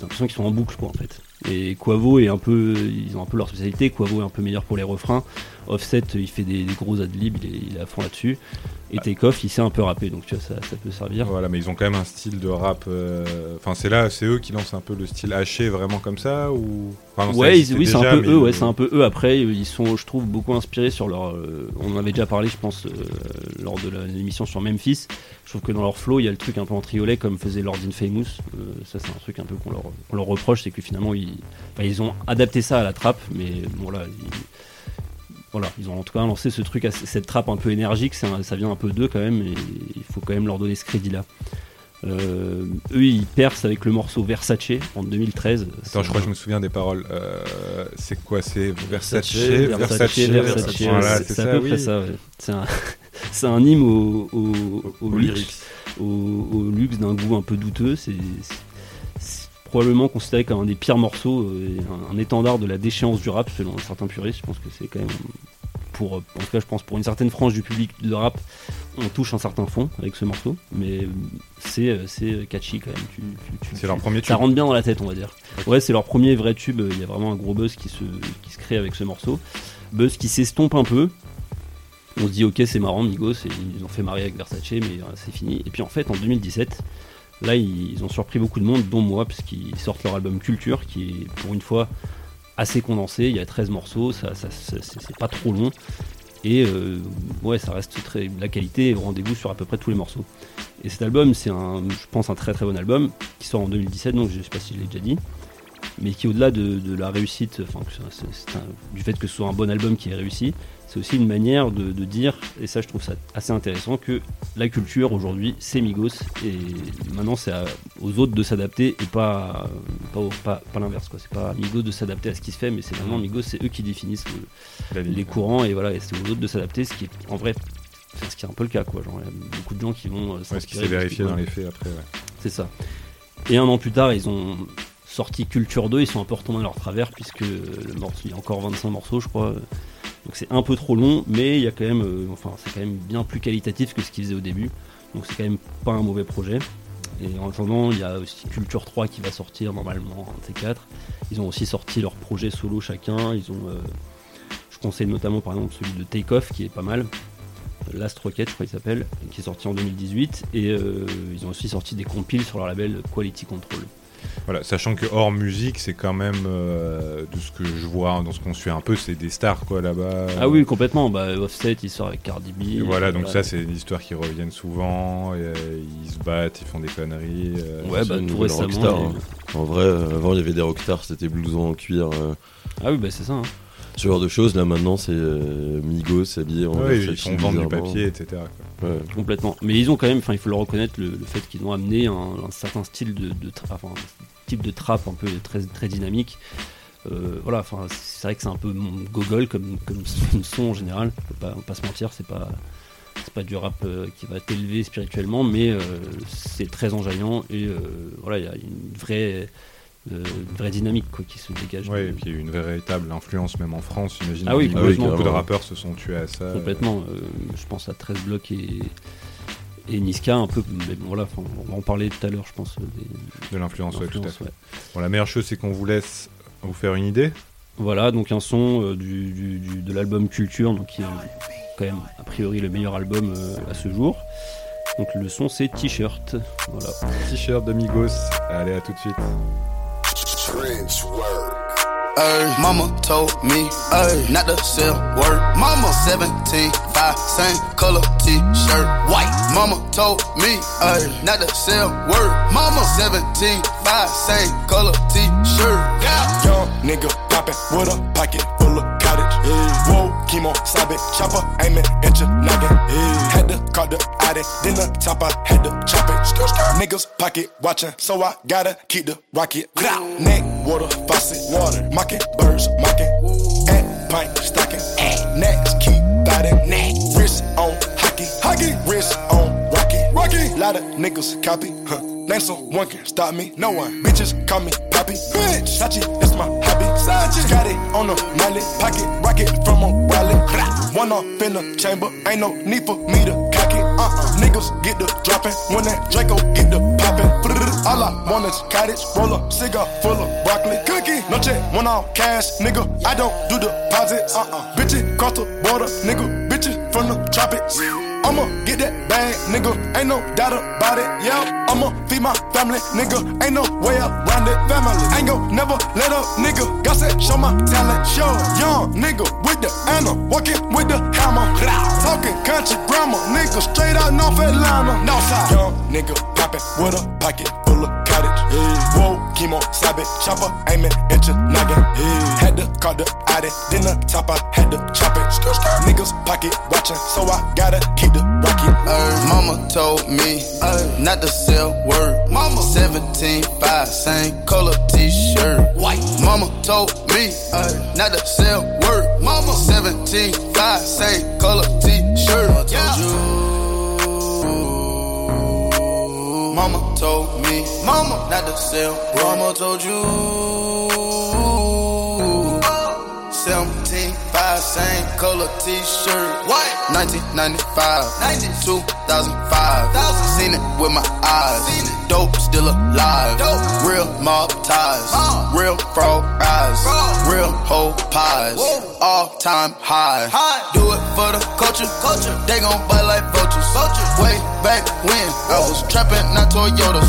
l'impression qu'ils sont en boucle quoi en fait. Et Quavo est un peu, ils ont un peu leur spécialité. Quavo est un peu meilleur pour les refrains. Offset, il fait des, gros adlibs, il il est à fond là-dessus. Et Takeoff, il sait un peu rapper, donc tu vois, ça, ça peut servir. Voilà, mais ils ont quand même un style de rap. euh, Enfin, c'est là, c'est eux qui lancent un peu le style haché, vraiment comme ça ou enfin, non, ça Ouais, ils- oui, c'est un peu eux, ouais, c'est un peu eux. Après, ils sont, je trouve, beaucoup inspirés sur leur. euh, on en avait déjà parlé, je pense, euh, lors de l'émission sur Memphis. Je trouve que dans leur flow, il y a le truc un peu en triolet, comme faisait Lord Infamous. Ça, c'est un truc un peu qu'on leur, reproche, c'est que finalement, ils, ont adapté ça à la trappe, mais bon, là, ils, voilà, ils ont en tout cas lancé ce truc, cette trappe un peu énergique, ça vient un peu d'eux quand même, et il faut quand même leur donner ce crédit-là. Euh, eux, ils percent avec le morceau Versace en 2013. Attends, je crois que je me souviens des paroles. Euh, c'est quoi C'est Versace, Versace, Versace, Versace, Voilà, c'est à peu près ça. ouais. C'est un, hymne au, au, au Au luxe, lyrics. au, au luxe d'un goût un peu douteux. C'est probablement considéré comme un des pires morceaux, euh, un, un étendard de la déchéance du rap selon certains puristes. Je pense que c'est quand même pour, en tout cas, je pense pour une certaine frange du public de rap, on touche un certain fond avec ce morceau, mais euh, c'est euh, c'est catchy quand même. Tu- tu- tu- C'est leur premier ça tube. rentre bien dans la tête, on va dire. Ouais, c'est leur premier vrai tube. Il y a vraiment un gros buzz qui se, qui se crée avec ce morceau. Buzz qui s'estompe un peu. On se dit ok c'est marrant Migos, ils ont fait marier avec Versace mais euh, c'est fini. Et puis en fait en 2017, là ils ont surpris beaucoup de monde, dont moi, puisqu'ils sortent leur album Culture, qui est pour une fois assez condensé, il y a 13 morceaux, ça, c'est pas trop long. Et euh, ouais, ça reste très. La qualité est au rendez-vous sur à peu près tous les morceaux. Et cet album, c'est un, je pense, un très très bon album qui sort en 2017, donc je sais pas si je l'ai déjà dit, mais qui au-delà de, la réussite, enfin, du fait que ce soit un bon album qui est réussi, c'est aussi une manière de, de dire, et ça je trouve ça assez intéressant, que la culture aujourd'hui c'est Migos, et maintenant c'est aux autres de s'adapter et pas, pas, au- pas, pas l'inverse. quoi. C'est pas Migos de s'adapter à ce qui se fait, mais c'est vraiment Migos, c'est eux qui définissent le- les courants et voilà et c'est aux autres de s'adapter ce qui est en vrai enfin, ce qui est un peu le cas quoi genre il y a beaucoup de gens qui vont euh, Ouais, ce qui s'est vérifié dans les faits après. ouais. c'est ça et un an plus tard ils ont sorti Culture 2 ils sont un peu retournés à leur travers puisque le morceau il y a encore 25 morceaux je crois donc c'est un peu trop long mais il y a quand même euh, enfin c'est quand même bien plus qualitatif que ce qu'ils faisaient au début donc c'est quand même pas un mauvais projet et en attendant il y a aussi Culture 3 qui va sortir normalement un de ces quatre ils ont aussi sorti leur projet solo chacun ils ont euh, je conseille notamment par exemple celui de Take Off qui est pas mal. Last Rocket, je crois qu'il s'appelle, qui est sorti en 2018. Et euh, ils ont aussi sorti des compiles sur leur label Quality Control. Voilà, sachant que hors musique, c'est quand même euh, de ce que je vois, hein, dans ce qu'on suit un peu, c'est des stars quoi là-bas. Ah oui, complètement. Bah, Offset, il sort avec Cardi B. Et voilà, donc ça, c'est une histoire qui reviennent souvent. et, euh, ils se battent, ils font des conneries. euh, Ouais, bah, tout récemment. rockstar, hein. En vrai, avant il y avait des rockstars, c'était blouson en cuir, euh, Ah oui, bah c'est ça. hein. ce genre de choses. Là maintenant, c'est euh, Migos habillé en ouais, ils font vendre du papier, etc. quoi. Complètement. Mais ils ont quand même, enfin, il faut le reconnaître, le, fait qu'ils ont amené un, certain style de, de enfin, un type de trap un peu très, très dynamique. Euh, voilà, enfin, c'est vrai que c'est un peu gogol comme, comme son en général. On peut pas, peut pas se mentir, c'est pas, c'est pas du rap euh, qui va t'élever spirituellement, mais euh, c'est très enjaillant et voilà, il y a une vraie, une vraie dynamique quoi, qui se dégage. De- et puis une véritable influence, même en France, j'imagine. Ah oui, Beaucoup complètement. de rappeurs se sont tués à ça. Complètement. euh, je pense à 13 blocs et, et Niska un peu. Mais bon, voilà, on va en parler tout à l'heure, je pense. euh, des- De l'influence, ouais, tout à fait. ouais. Bon, la meilleure chose, c'est qu'on vous laisse vous faire une idée. Voilà, donc un son euh, du, du- du- de l'album Culture, donc qui est quand même a priori le meilleur album euh, à ce jour. Donc le son c'est T-shirt. Voilà. T-shirt de Migos. Allez, à tout de suite. Ay, mama told me, ay, not to sell word. Mama 17, 5, same color t-shirt, white. Mama told me, ay, not to sell word. Mama 17, 5, same color t-shirt. Yeah. Young nigga poppin' with a pocket cottage. Whoa, chemo, sabe, chopper, aiming at your noggin. Had to call the Addy, then the chopper had to chop it. Niggas pocket watching, so I gotta keep the rocket. Neck, water, faucet, water, mocking, birds, mocking. At pint, stocking, next, keep biting. Wrist on hockey, hockey, wrist on. Lot of niggas copy, huh? Name someone can stop me, no one. Bitches call me Poppy, bitch. Sachi, that's my hobby. Sachi, got it on a mallet, pocket rocket from a wallet. One off in the chamber, ain't no need for me to cock it. Uh-uh. Niggas get the dropping when that Draco get the popping. All I want is cottage, roll up, cigar full of broccoli, cookie. No check, one off cash, nigga. I don't do deposits. Uh-uh. Bitches cross the border, nigga. From the tropics. I'ma get that bag, nigga. Ain't no doubt about it. Yeah, I'ma feed my family, nigga. Ain't no way around it. Family ain't gon' never let up, nigga. God said, show my talent. Show young nigga with the Anna, walking with the hammer. Talking country grammar, nigga. Straight out North Atlanta. Northside. Young nigga poppin' with a pocket full of cottage. Whoa, chemo, sabe, chopper, aiming your noggin. Had to call the Addy, then the top I had to chop it. Niggas pocket watching, so I gotta keep the rocket. Ay, mama told me, ay, not to sell word. Mama 17, 5, same color t-shirt, white. Mama told me, ay, not to sell word. Mama 17, 5, same color t-shirt. Yeah. Mama told me, mama not to sell. Mama told you. 17, 5, same color t-shirt. White. 1995, 2005. Seen it with my eyes. Dope still alive. Dope. Real mob ties, real frog eyes, real whole pies, all time high. Do it for the culture, culture. They gon' bite like vultures. vultures. Way back when I was trapping, not Toyotas.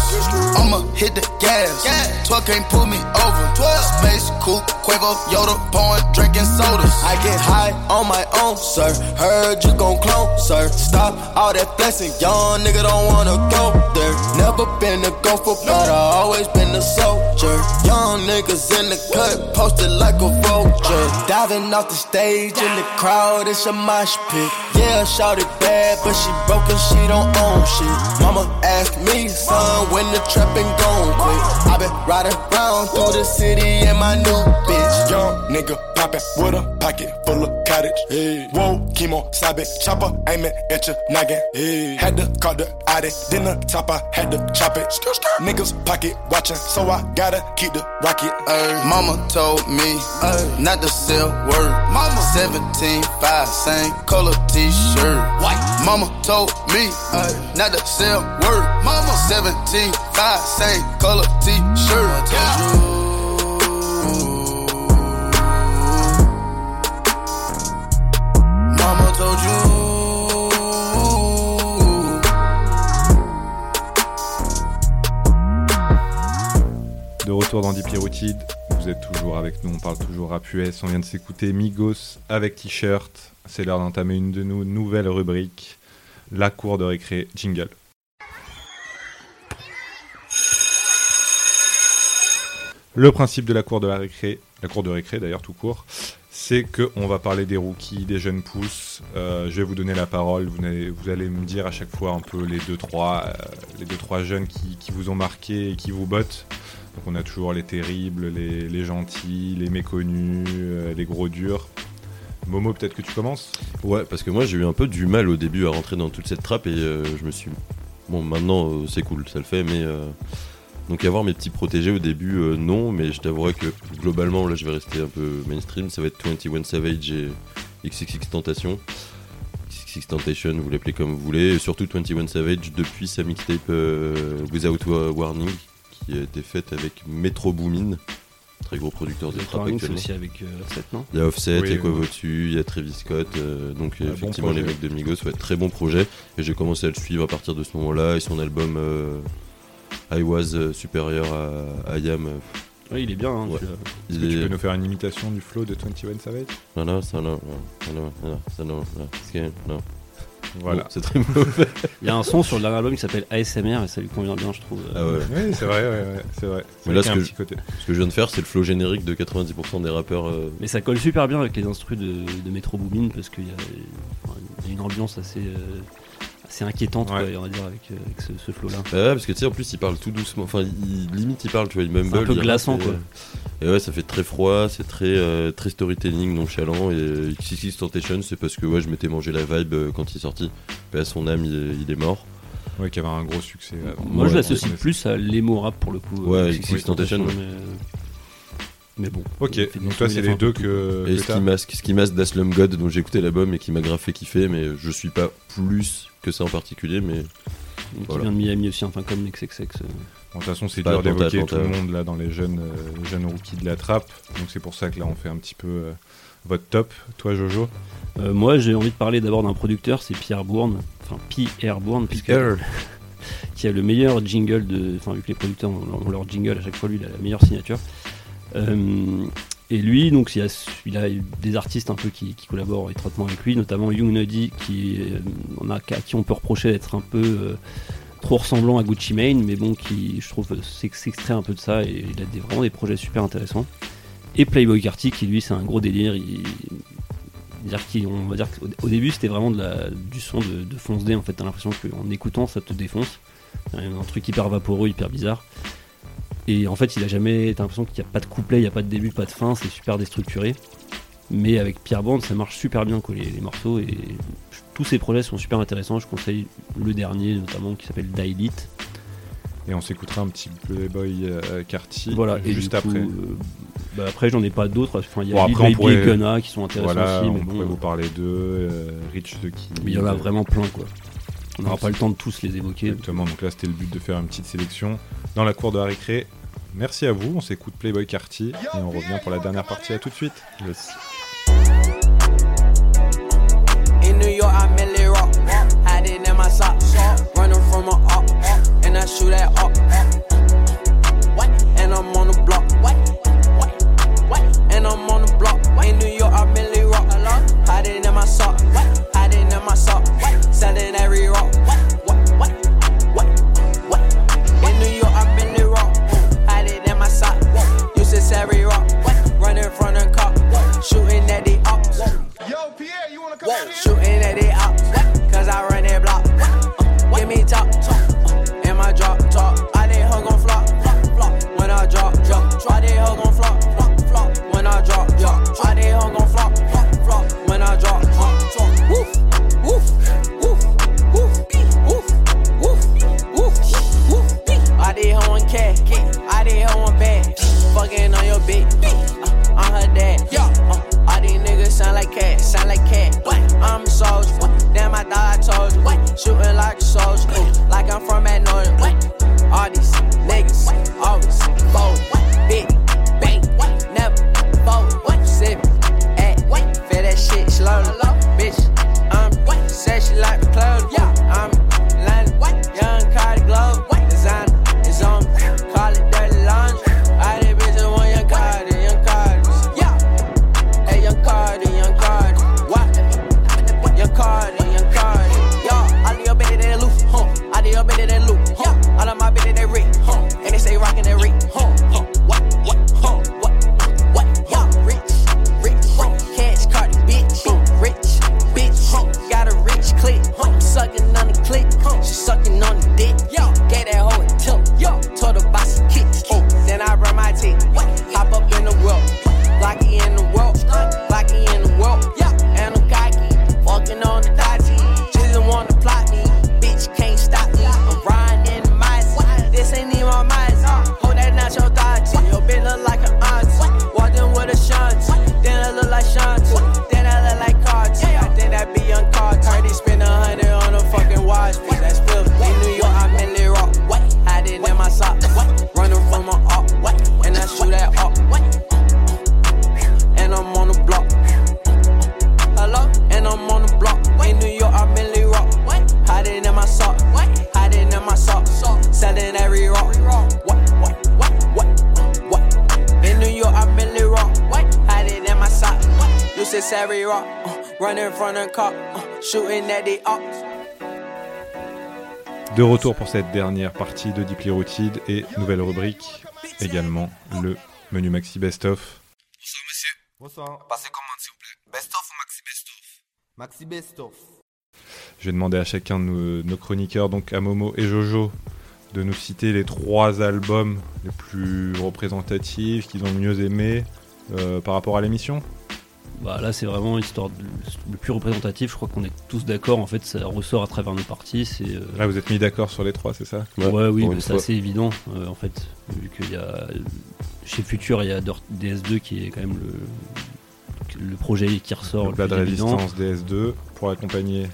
I'ma hit the gas. 12 can't pull me over. 12. Space coupe, Quavo, Yoda, pouring, drinking sodas. I get high on my own, sir. Heard you gon' clone, sir. Stop all that flexing, young nigga don't wanna go there. Never been a gopher, but I always been a soldier. Young niggas in the cut, posted like a vulture. Diving off the stage in the crowd, it's a mosh pit. Yeah, shout it bad, but she broke and she don't own shit. Mama asked me, son, when the trapping gon' quit. I been riding around through the city in my new bitch. Young nigga poppin' with a pocket full of cottage. Whoa, chemo, sabe, chopper aiming at your noggin. Had to call the addy, then the top I had to chop it. Niggas pocket watching, so I gotta keep the rocket. Ay, mama told me not to sell word. Mama 17, 5, same color t-shirt. White. Mama told me not to sell word. Mama 17, 5, same color t-shirt. Mama De retour dans Deep vous êtes toujours avec nous, on parle toujours rap US, on vient de s'écouter Migos avec T-shirt, c'est l'heure d'entamer une de nos nouvelles rubriques, la cour de récré jingle. Le principe de la cour de la récré, la cour de récré d'ailleurs tout court, c'est que on va parler des rookies, des jeunes pousses. Euh, je vais vous donner la parole. Vous allez, me dire à chaque fois un peu les deux trois, euh, les deux trois jeunes qui, qui vous ont marqué et qui vous bottent. Donc on a toujours les terribles, les, gentils, les méconnus, euh, les gros durs. Momo, peut-être que tu commences? Ouais, parce que moi j'ai eu un peu du mal au début à rentrer dans toute cette trappe et euh, je me suis. Bon, maintenant euh, c'est cool, ça le fait, mais. Donc avoir mes petits protégés au début, non, mais je t'avouerai que globalement, là je vais rester un peu mainstream, ça va être 21 Savage et XXX Tentation. XXX Tentation, vous l'appelez comme vous voulez, et surtout 21 Savage depuis sa mixtape Without Warning, qui a été faite avec Metro Boomin, très gros producteur de trap actuellement. aussi avec euh, Offset, non? Il y a Offset, il y a dessus, il y a Travis Scott, euh, donc Ah, bon effectivement les mecs de Migos, ouais, très bon projet. Et j'ai commencé à le suivre à partir de ce moment-là et son album euh, I Was euh, supérieur à, à Yam. euh, Oui, il est bien. hein, Ouais. tu est- peux nous faire une imitation du flow de 21 Savage? Non, non, ça non, non, non, non, ça non, non, parce que- non. Voilà. Bon, c'est très mauvais. Il y a un son sur le dernier album qui s'appelle ASMR et ça lui convient bien, je trouve. Ah ouais. Oui, c'est vrai, ouais, ouais, c'est vrai. C'est Mais là, ce un que petit côté. Ce que je viens de faire, c'est le flow générique de 90% des rappeurs. euh, Mais ça colle super bien avec les instrus de, de Metro Boomin parce qu'il y a une ambiance assez, euh, assez inquiétante, Ouais. quoi, on va dire, avec, euh, avec ce, ce flow-là. Bah ouais, parce que tu sais, en plus, il parle tout doucement. Enfin, il, limite, il parle, tu vois, il mumble. un peu glaçant, et, quoi. euh, Et ouais, ça fait très froid, c'est très, euh, très storytelling, nonchalant. Et euh, XXX Tentation, c'est parce que ouais, je m'étais mangé la vibe euh, quand il est sorti. Paix à son âme, il est, il est mort. Ouais, qui avait un gros succès. Moi, Ouais, je l'associe plus à l'emo rap pour le coup. Ouais, XXX ouais. mais, euh, mais bon. Ok, donc toi, c'est les un deux que. Et. Ski Mask, Ski Mask d'Aslum God, dont j'ai écouté l'album et qui m'a grave fait kiffer, mais je suis pas plus que ça en particulier, mais. Qui Voilà. vient de Miami aussi, enfin comme XXX. euh. Bon, De toute façon, c'est dur d'évoquer tout le monde là dans les jeunes, euh, jeunes rookies de la trappe. Donc c'est pour ça que là, on fait un petit peu euh, votre top. Toi, Jojo Euh, moi, j'ai envie de parler d'abord d'un producteur, c'est Pierre Bourne, enfin Pierre Bourne, puisque qui a le meilleur jingle de. Enfin, vu que les producteurs ont, ont leur jingle à chaque fois, lui, il a la meilleure signature. Et lui, donc, il, a, des artistes un peu qui, collaborent étroitement avec lui, notamment Young Nuddy, qui, euh, on a, à qui on peut reprocher d'être un peu euh, trop ressemblant à Gucci Mane, mais bon, qui, je trouve, s'ex- s'extrait un peu de ça et il a des, vraiment des projets super intéressants. Et Playboy Carty, qui lui, c'est un gros délire. Il, on va dire qu'au au début c'était vraiment du son de, de fonce D en fait t'as l'impression qu'en écoutant ça te défonce un truc hyper vaporeux hyper bizarre et en fait il a jamais t'as l'impression qu'il n'y a pas de couplet il n'y a pas de début pas de fin c'est super déstructuré. Mais avec Pierre Bande ça marche super bien quoi, les, les morceaux. Et tous ces projets sont super intéressants. Je conseille le dernier notamment qui s'appelle Dilith Et on s'écoutera un petit Playboy euh, Carty voilà et juste coup, après. euh, bah après j'en ai pas d'autres enfin il y a Bon, on Baby pourrait- et Gunna qui sont intéressants Voilà, aussi on mais pourrait bon vous parler d'eux, euh, Rich the Kid. mais il y en a vraiment plein quoi On n'aura pas le temps de tous les évoquer. Exactement, donc là c'était le but de faire une petite sélection dans la cour de la récré. Merci à vous, on s'écoute Playboy Carty et on revient pour la dernière partie. À tout de suite. Yes. In New York, I rock. Hiding in my socks. Running from a up. And I shoot that up. And I'm on the block. Whoa, shooting at the ops, cause I run that block. Uh, give me top, top, in my drop, top. I did hug on flop, flop, flop, when I drop, drop. I did hug on flop, flop, flop, when I drop, drop. I did hug on rock. Uh, running from the cop, uh, shooting at the ops. De retour pour cette dernière partie de Deeply Rooted et nouvelle rubrique également le menu maxi best of. Bonsoir monsieur. Bonsoir. Passez commande s'il vous plaît. Best of ou maxi best of? Maxi Best of. Je vais demander à chacun de nos, nos chroniqueurs, donc à Momo et Jojo, de nous citer les trois albums les plus représentatifs qu'ils ont le mieux aimé euh, par rapport à l'émission. Bah là c'est vraiment l'histoire de- le plus représentatif, je crois qu'on est tous d'accord. En fait, ça ressort à travers nos parties, c'est euh, Là, vous êtes mis d'accord sur les trois, c'est ça? Ouais, Ouais, oui, une c'est assez évident euh, en fait, vu qu'il y a chez Future il y a Dirt- DS2 qui est quand même le, le projet qui ressort Le le plat de plus évident, résistance DS2 pour accompagner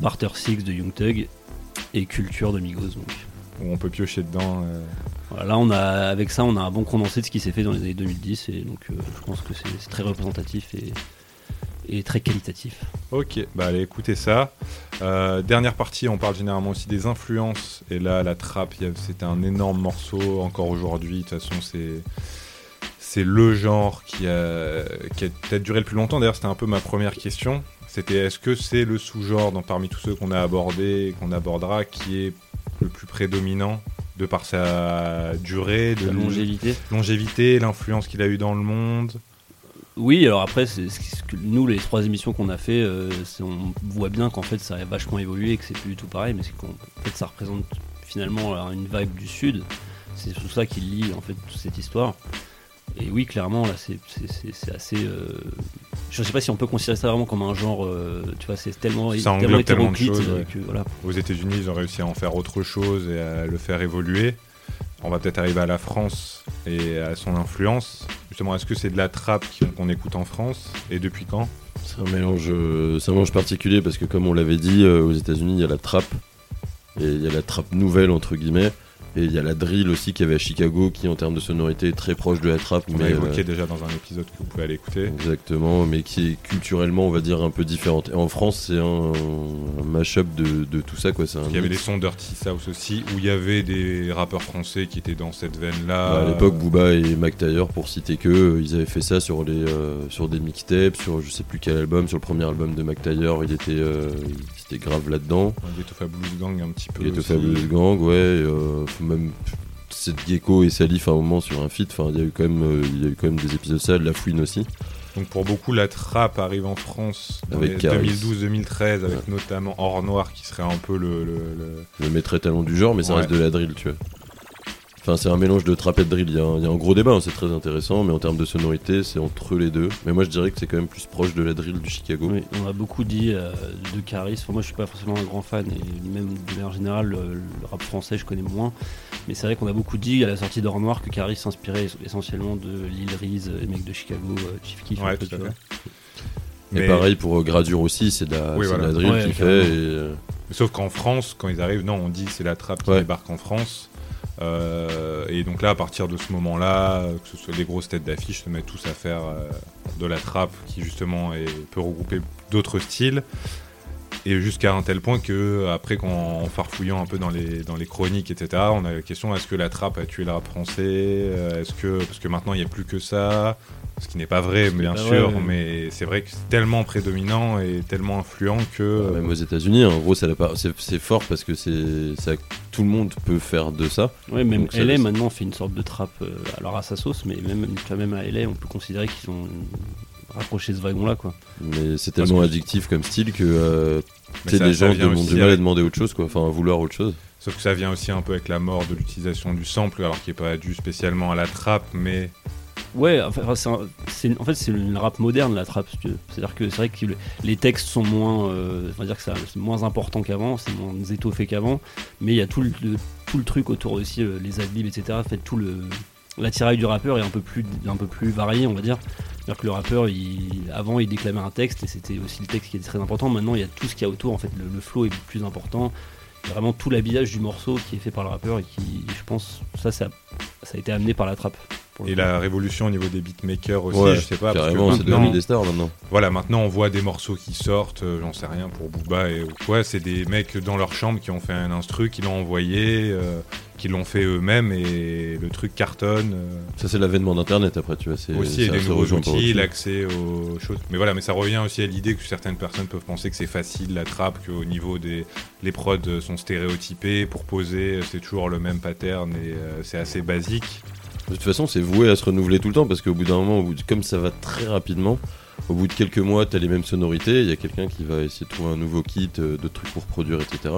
Barter Six de Young Thug et Culture de Migos donc. où on peut piocher dedans. euh, là on a avec ça on a un bon condensé de ce qui s'est fait dans les années 2010 et donc euh, je pense que c'est très représentatif et, très qualitatif. Ok, bah allez écoutez ça. Euh, dernière partie, on parle généralement aussi des influences. Et là, la trappe, c'était un énorme morceau. Encore aujourd'hui, de toute façon, c'est c'est le genre qui a, qui a peut-être duré le plus longtemps. D'ailleurs, c'était un peu ma première question. C'était est-ce que c'est le sous-genre parmi tous ceux qu'on a abordés et qu'on abordera qui est le plus prédominant? De par sa durée, de La longévité. longévité, l'influence qu'il a eu dans le monde. Oui, alors après, c'est ce que nous, les trois émissions qu'on a fait, euh, on voit bien qu'en fait ça a vachement évolué et que c'est plus du tout pareil, mais c'est qu'en fait ça représente finalement une vibe du sud. C'est tout ça qui lie en fait toute cette histoire. Et oui, clairement, là, c'est assez. euh, Je sais pas si on peut considérer ça vraiment comme un genre. euh, tu vois, c'est tellement, Ça tellement tellement de choses. ouais. que voilà. Aux États-Unis, ils ont réussi à en faire autre chose et à le faire évoluer. On va peut-être arriver à la France et à son influence. Justement, est-ce que c'est de la trappe qu'on écoute en France et depuis quand? C'est un mélange, euh, c'est un mélange particulier parce que comme on l'avait dit, euh, aux États-Unis il y a la trappe Et il y a la trap nouvelle, entre guillemets. Et il y a la drill aussi qu'il y avait à Chicago, qui en termes de sonorité est très proche de la trap. On mais, évoqué euh, déjà dans un épisode que vous pouvez aller écouter. Exactement, mais qui est culturellement, on va dire, un peu différente. Et en France, c'est un, un mash-up de, de tout ça, quoi. Il y avait des sons Dirty South aussi, où il y avait des rappeurs français qui étaient dans cette veine-là. Bah, à l'époque, Booba et Mac Taylor, pour citer que, euh, ils avaient fait ça sur, les, euh, sur des mixtapes, sur je sais plus quel album, sur le premier album de Mac Taylor, il était, euh, il grave là-dedans. Ghetto Fabulous Gang un petit peu. Aussi. Fabulous Gang, ouais, euh, même cette Gecko et Salif à un moment sur un feat, enfin il y a eu quand même, euh, il y a eu quand même des épisodes ça, de la fouine aussi. Donc pour beaucoup, la trap arrive en France dans Avec les Caris. 2012-2013, avec notamment Or Noir qui serait un peu le. le- le- Le maître étalon du genre, mais ça Ouais. reste de la drill, tu vois. Enfin, c'est un mélange de trap et de drill. Il y, a un, il y a un gros débat, hein, c'est très intéressant, mais en termes de sonorité, c'est entre les deux. Mais moi, je dirais que c'est quand même plus proche de la drill du Chicago. Oui, on a beaucoup dit euh, de Caris. Enfin, moi, je suis pas forcément un grand fan, et même de manière générale, le, le rap français, je connais moins. Mais c'est vrai qu'on a beaucoup dit à la sortie d'Or Noir que Caris s'inspirait essentiellement de Lil Reese, les mecs de Chicago, euh, Chief Keef, Ouais, tu fait. vois. Et Mais- pareil pour euh, Gradure aussi, c'est de la, Oui, c'est de voilà. la drill Ouais, qu'il fait. Et, euh, Sauf qu'en France, quand ils arrivent, non, on dit que c'est la trappe qui Ouais. débarque en France. Euh, et donc là, à partir de ce moment-là, que ce soit les grosses têtes d'affiche se mettent tous à faire euh, de la trappe qui justement est- peut regrouper d'autres styles. Et jusqu'à un tel point que, après, qu'en en farfouillant un peu dans les, dans les chroniques, etc., on a la question est-ce que la trappe a tué le rap français? Euh, Est-ce que parce que maintenant il n'y a plus que ça? Ce qui n'est pas vrai, bien pas sûr, vrai, mais c'est vrai que c'est tellement prédominant et tellement influent que. même aux États-Unis, en gros, c'est fort parce que c'est ça- tout le monde peut faire de ça. Ouais, même Donc ça- LA maintenant fait une sorte de trap, euh, alors à sa sauce, mais même, tu vois, même à LA, on peut considérer qu'ils ont rapproché ce wagon-là, quoi. Mais c'est Parce tellement que- addictif comme style que euh, Mais tu sais, ça- les ça gens vient ont aussi du mal à avec- demander autre chose, quoi. Enfin, à vouloir autre chose. Sauf que ça vient aussi un peu avec la mort de l'utilisation du sample, alors qui n'est pas dû spécialement à la trappe, mais Ouais, enfin, c'est un- en fait, c'est une rap moderne, la trap. C'est-à-dire que c'est vrai que le- les textes sont moins. euh, on va dire que c'est moins important qu'avant, c'est moins étoffé qu'avant, mais il y a tout le, tout le truc autour aussi, euh, les adlibs, etc. En fait, tout le. L'attirail du rappeur est un peu plus, un peu plus varié, on va dire. C'est-à-dire que le rappeur, avant, il déclamait un texte et c'était aussi le texte qui était très important. Maintenant, il y a tout ce qu'il y a autour. En fait, le flow est plus important. Vraiment tout l'habillage du morceau qui est fait par le rappeur et qui, je pense, ça, ça, ça a été amené par la trappe. pour le et coup. la révolution au niveau des beatmakers aussi, Ouais, je sais pas. parce que carrément, c'est devenu des stars maintenant. Voilà, maintenant on voit des morceaux qui sortent, euh, j'en sais rien pour Booba et ou quoi, c'est des mecs dans leur chambre qui ont fait un instru, qui l'ont envoyé, euh, qui l'ont fait eux-mêmes et le truc cartonne. euh, Ça, c'est l'avènement d'Internet après, tu vois. c'est- aussi se nouveaux outils, l'accès aux choses. Mais voilà, mais ça revient aussi à l'idée que certaines personnes peuvent penser que c'est facile la trappe, qu'au niveau des les prods sont stéréotypés, pour poser c'est toujours le même pattern et euh, c'est assez basique. De toute façon, c'est voué à se renouveler tout le temps parce qu'au bout d'un moment, au bout de- comme ça va très rapidement, au bout de quelques mois, t'as les mêmes sonorités. Il y a quelqu'un qui va essayer de trouver un nouveau kit, euh, de trucs pour produire, etc.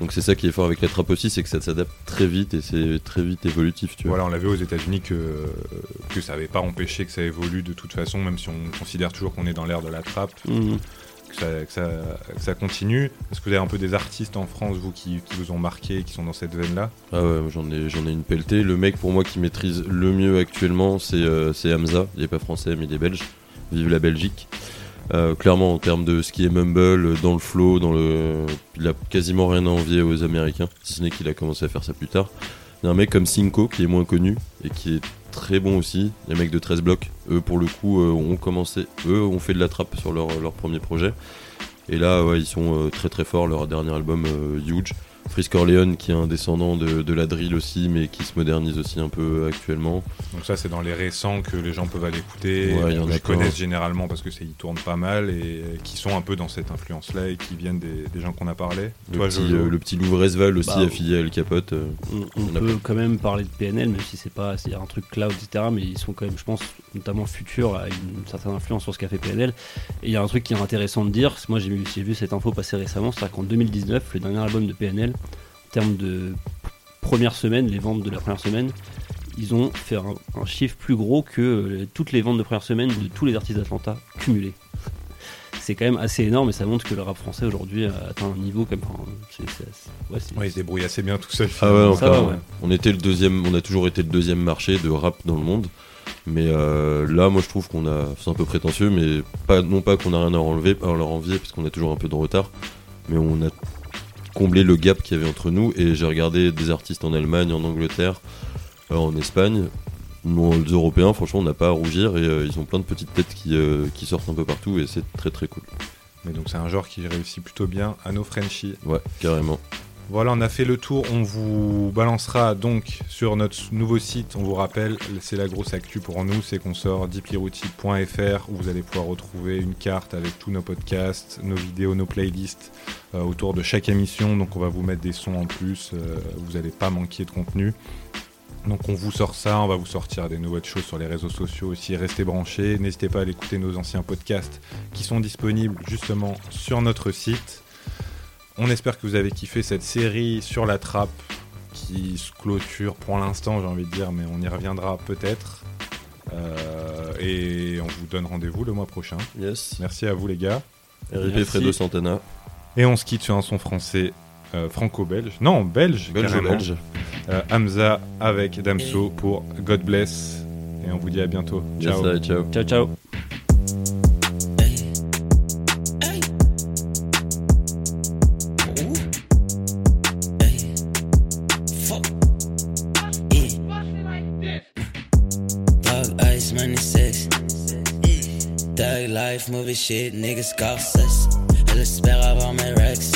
Donc c'est ça qui est fort avec la trappe aussi, c'est que ça s'adapte très vite et c'est très vite évolutif, tu vois. Voilà, on l'a vu aux États-Unis que, que ça n'avait pas empêché que ça évolue de toute façon, même si on considère toujours qu'on est dans l'ère de la trappe, Mhm. que, ça, que ça- que ça continue. Est-ce que vous avez un peu des artistes en France, vous, qui, qui vous ont marqué, qui sont dans cette veine-là? Ah ouais, j'en ai, j'en ai une pelletée. Le mec pour moi qui maîtrise le mieux actuellement, c'est euh, c'est Hamza. Il est pas français, mais il est belge. Vive la Belgique. Euh, clairement, en termes de ce qui est mumble, dans le flow, dans le, il a quasiment rien à envier aux Américains, si ce n'est qu'il a commencé à faire ça plus tard. Il y a un mec comme Cinco qui est moins connu et qui est très bon aussi. Les mecs de 13 blocs, eux pour le coup, euh, ont commencé, eux ont fait de la trappe sur leur, premier projet. Et là, ils sont euh, très très forts. Leur dernier album, Huge. Frisk Orleans, qui est un descendant de, de la drill aussi, mais qui se modernise aussi un peu actuellement. Donc ça, c'est dans les récents que les gens peuvent aller écouter, Ouais, il y en que je connaissent généralement parce que ils tournent pas mal et qui sont un peu dans cette influence-là et qui viennent des, des gens qu'on a parlé. Le, Toi, petit, Jojo euh, le petit Louvresval aussi Bah, affilié à El Capote. euh, On, peut quand même parler de PNL, même si c'est pas, c'est un truc cloud, etc. Mais ils sont quand même, je pense, notamment Futur a une certaine influence sur ce qu'a fait PNL. Et il y a un truc qui est intéressant de dire, parce que moi j'ai vu, j'ai vu cette info passer récemment, c'est-à-dire qu'en 2019, le dernier album de PNL, en termes de première semaine, les ventes de la première semaine, ils ont fait un, un chiffre plus gros que euh, toutes les ventes de première semaine de tous les artistes d'Atlanta cumulés. C'est quand même assez énorme et ça montre que le rap français aujourd'hui a atteint un niveau comme. enfin, c'est- c'est- c'est- ouais, c'est- Ouais, ils se débrouillent assez bien tout seul. Ah ouais, Ça encore. va, ouais. On était le deuxième, on a toujours été le deuxième marché de rap dans le monde. Mais euh, là, moi, je trouve qu'on a, c'est un peu prétentieux, mais pas, non pas qu'on a rien à enlever, à leur envier, parce qu'on est toujours un peu de retard. Mais on a combler le gap qu'il y avait entre nous. Et j'ai regardé des artistes en Allemagne, en Angleterre, euh, en Espagne. Nous, les Européens, franchement, on n'a pas à rougir et euh, ils ont plein de petites têtes qui, euh, qui sortent un peu partout et c'est très très cool. Mais donc c'est un genre qui réussit plutôt bien à nos Frenchies. Ouais, carrément. Voilà, on a fait le tour. On vous balancera donc sur notre nouveau site. On vous rappelle, c'est la grosse actu pour nous, c'est qu'on sort deeplyrouty.fr où vous allez pouvoir retrouver une carte avec tous nos podcasts, nos vidéos, nos playlists euh, autour de chaque émission. Donc on va vous mettre des sons en plus. euh, vous n'allez pas manquer de contenu. Donc on vous sort ça, on va vous sortir des nouvelles choses sur les réseaux sociaux aussi. Restez branchés. N'hésitez pas à aller écouter nos anciens podcasts qui sont disponibles justement sur notre site. On espère que vous avez kiffé cette série sur la trappe qui se clôture pour l'instant, j'ai envie de dire, mais on y reviendra peut-être. Euh, et on vous donne rendez-vous le mois prochain. Yes. Merci à vous les gars. RIP Merci. Fredo Santana. Et on se quitte sur un son français euh, franco-belge. Non, belge. Belge, carrément. belge. Euh, Hamza avec Damso pour God Bless. Et on vous dit à bientôt. Yes, Ciao. ciao. Ciao, ciao. Movie shit, niggas Scorsese. Elle espère avoir mes rex.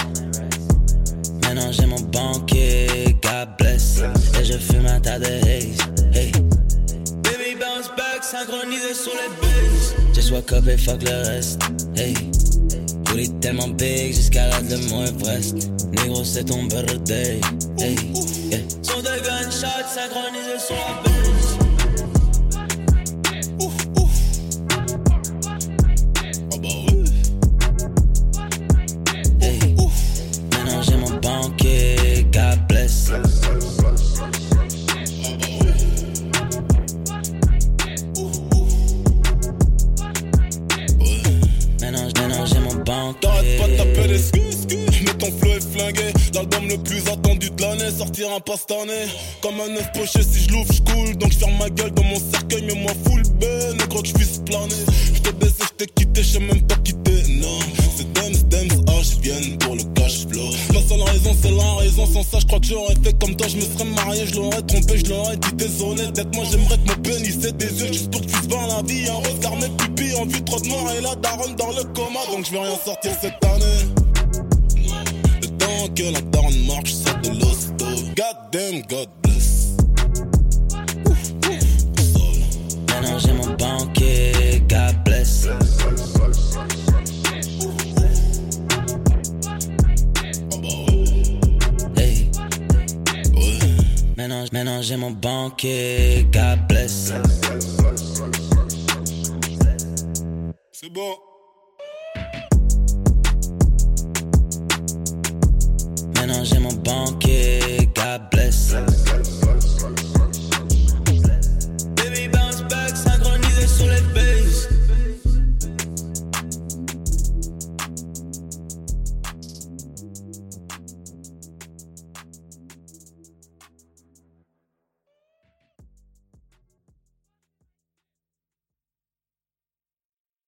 Maintenant j'ai mon banquier, God bless. Et je fume un tas de haze. Hey. Baby bounce back, synchronisé sur les bases. Just woke up et fuck le reste. Hey. Tellement big jusqu'à la de mon Everest. Négro, c'est ton birthday. Hey. Yeah. Gunshots sur la base. Sortira pas cette année. Comme un œuf poché,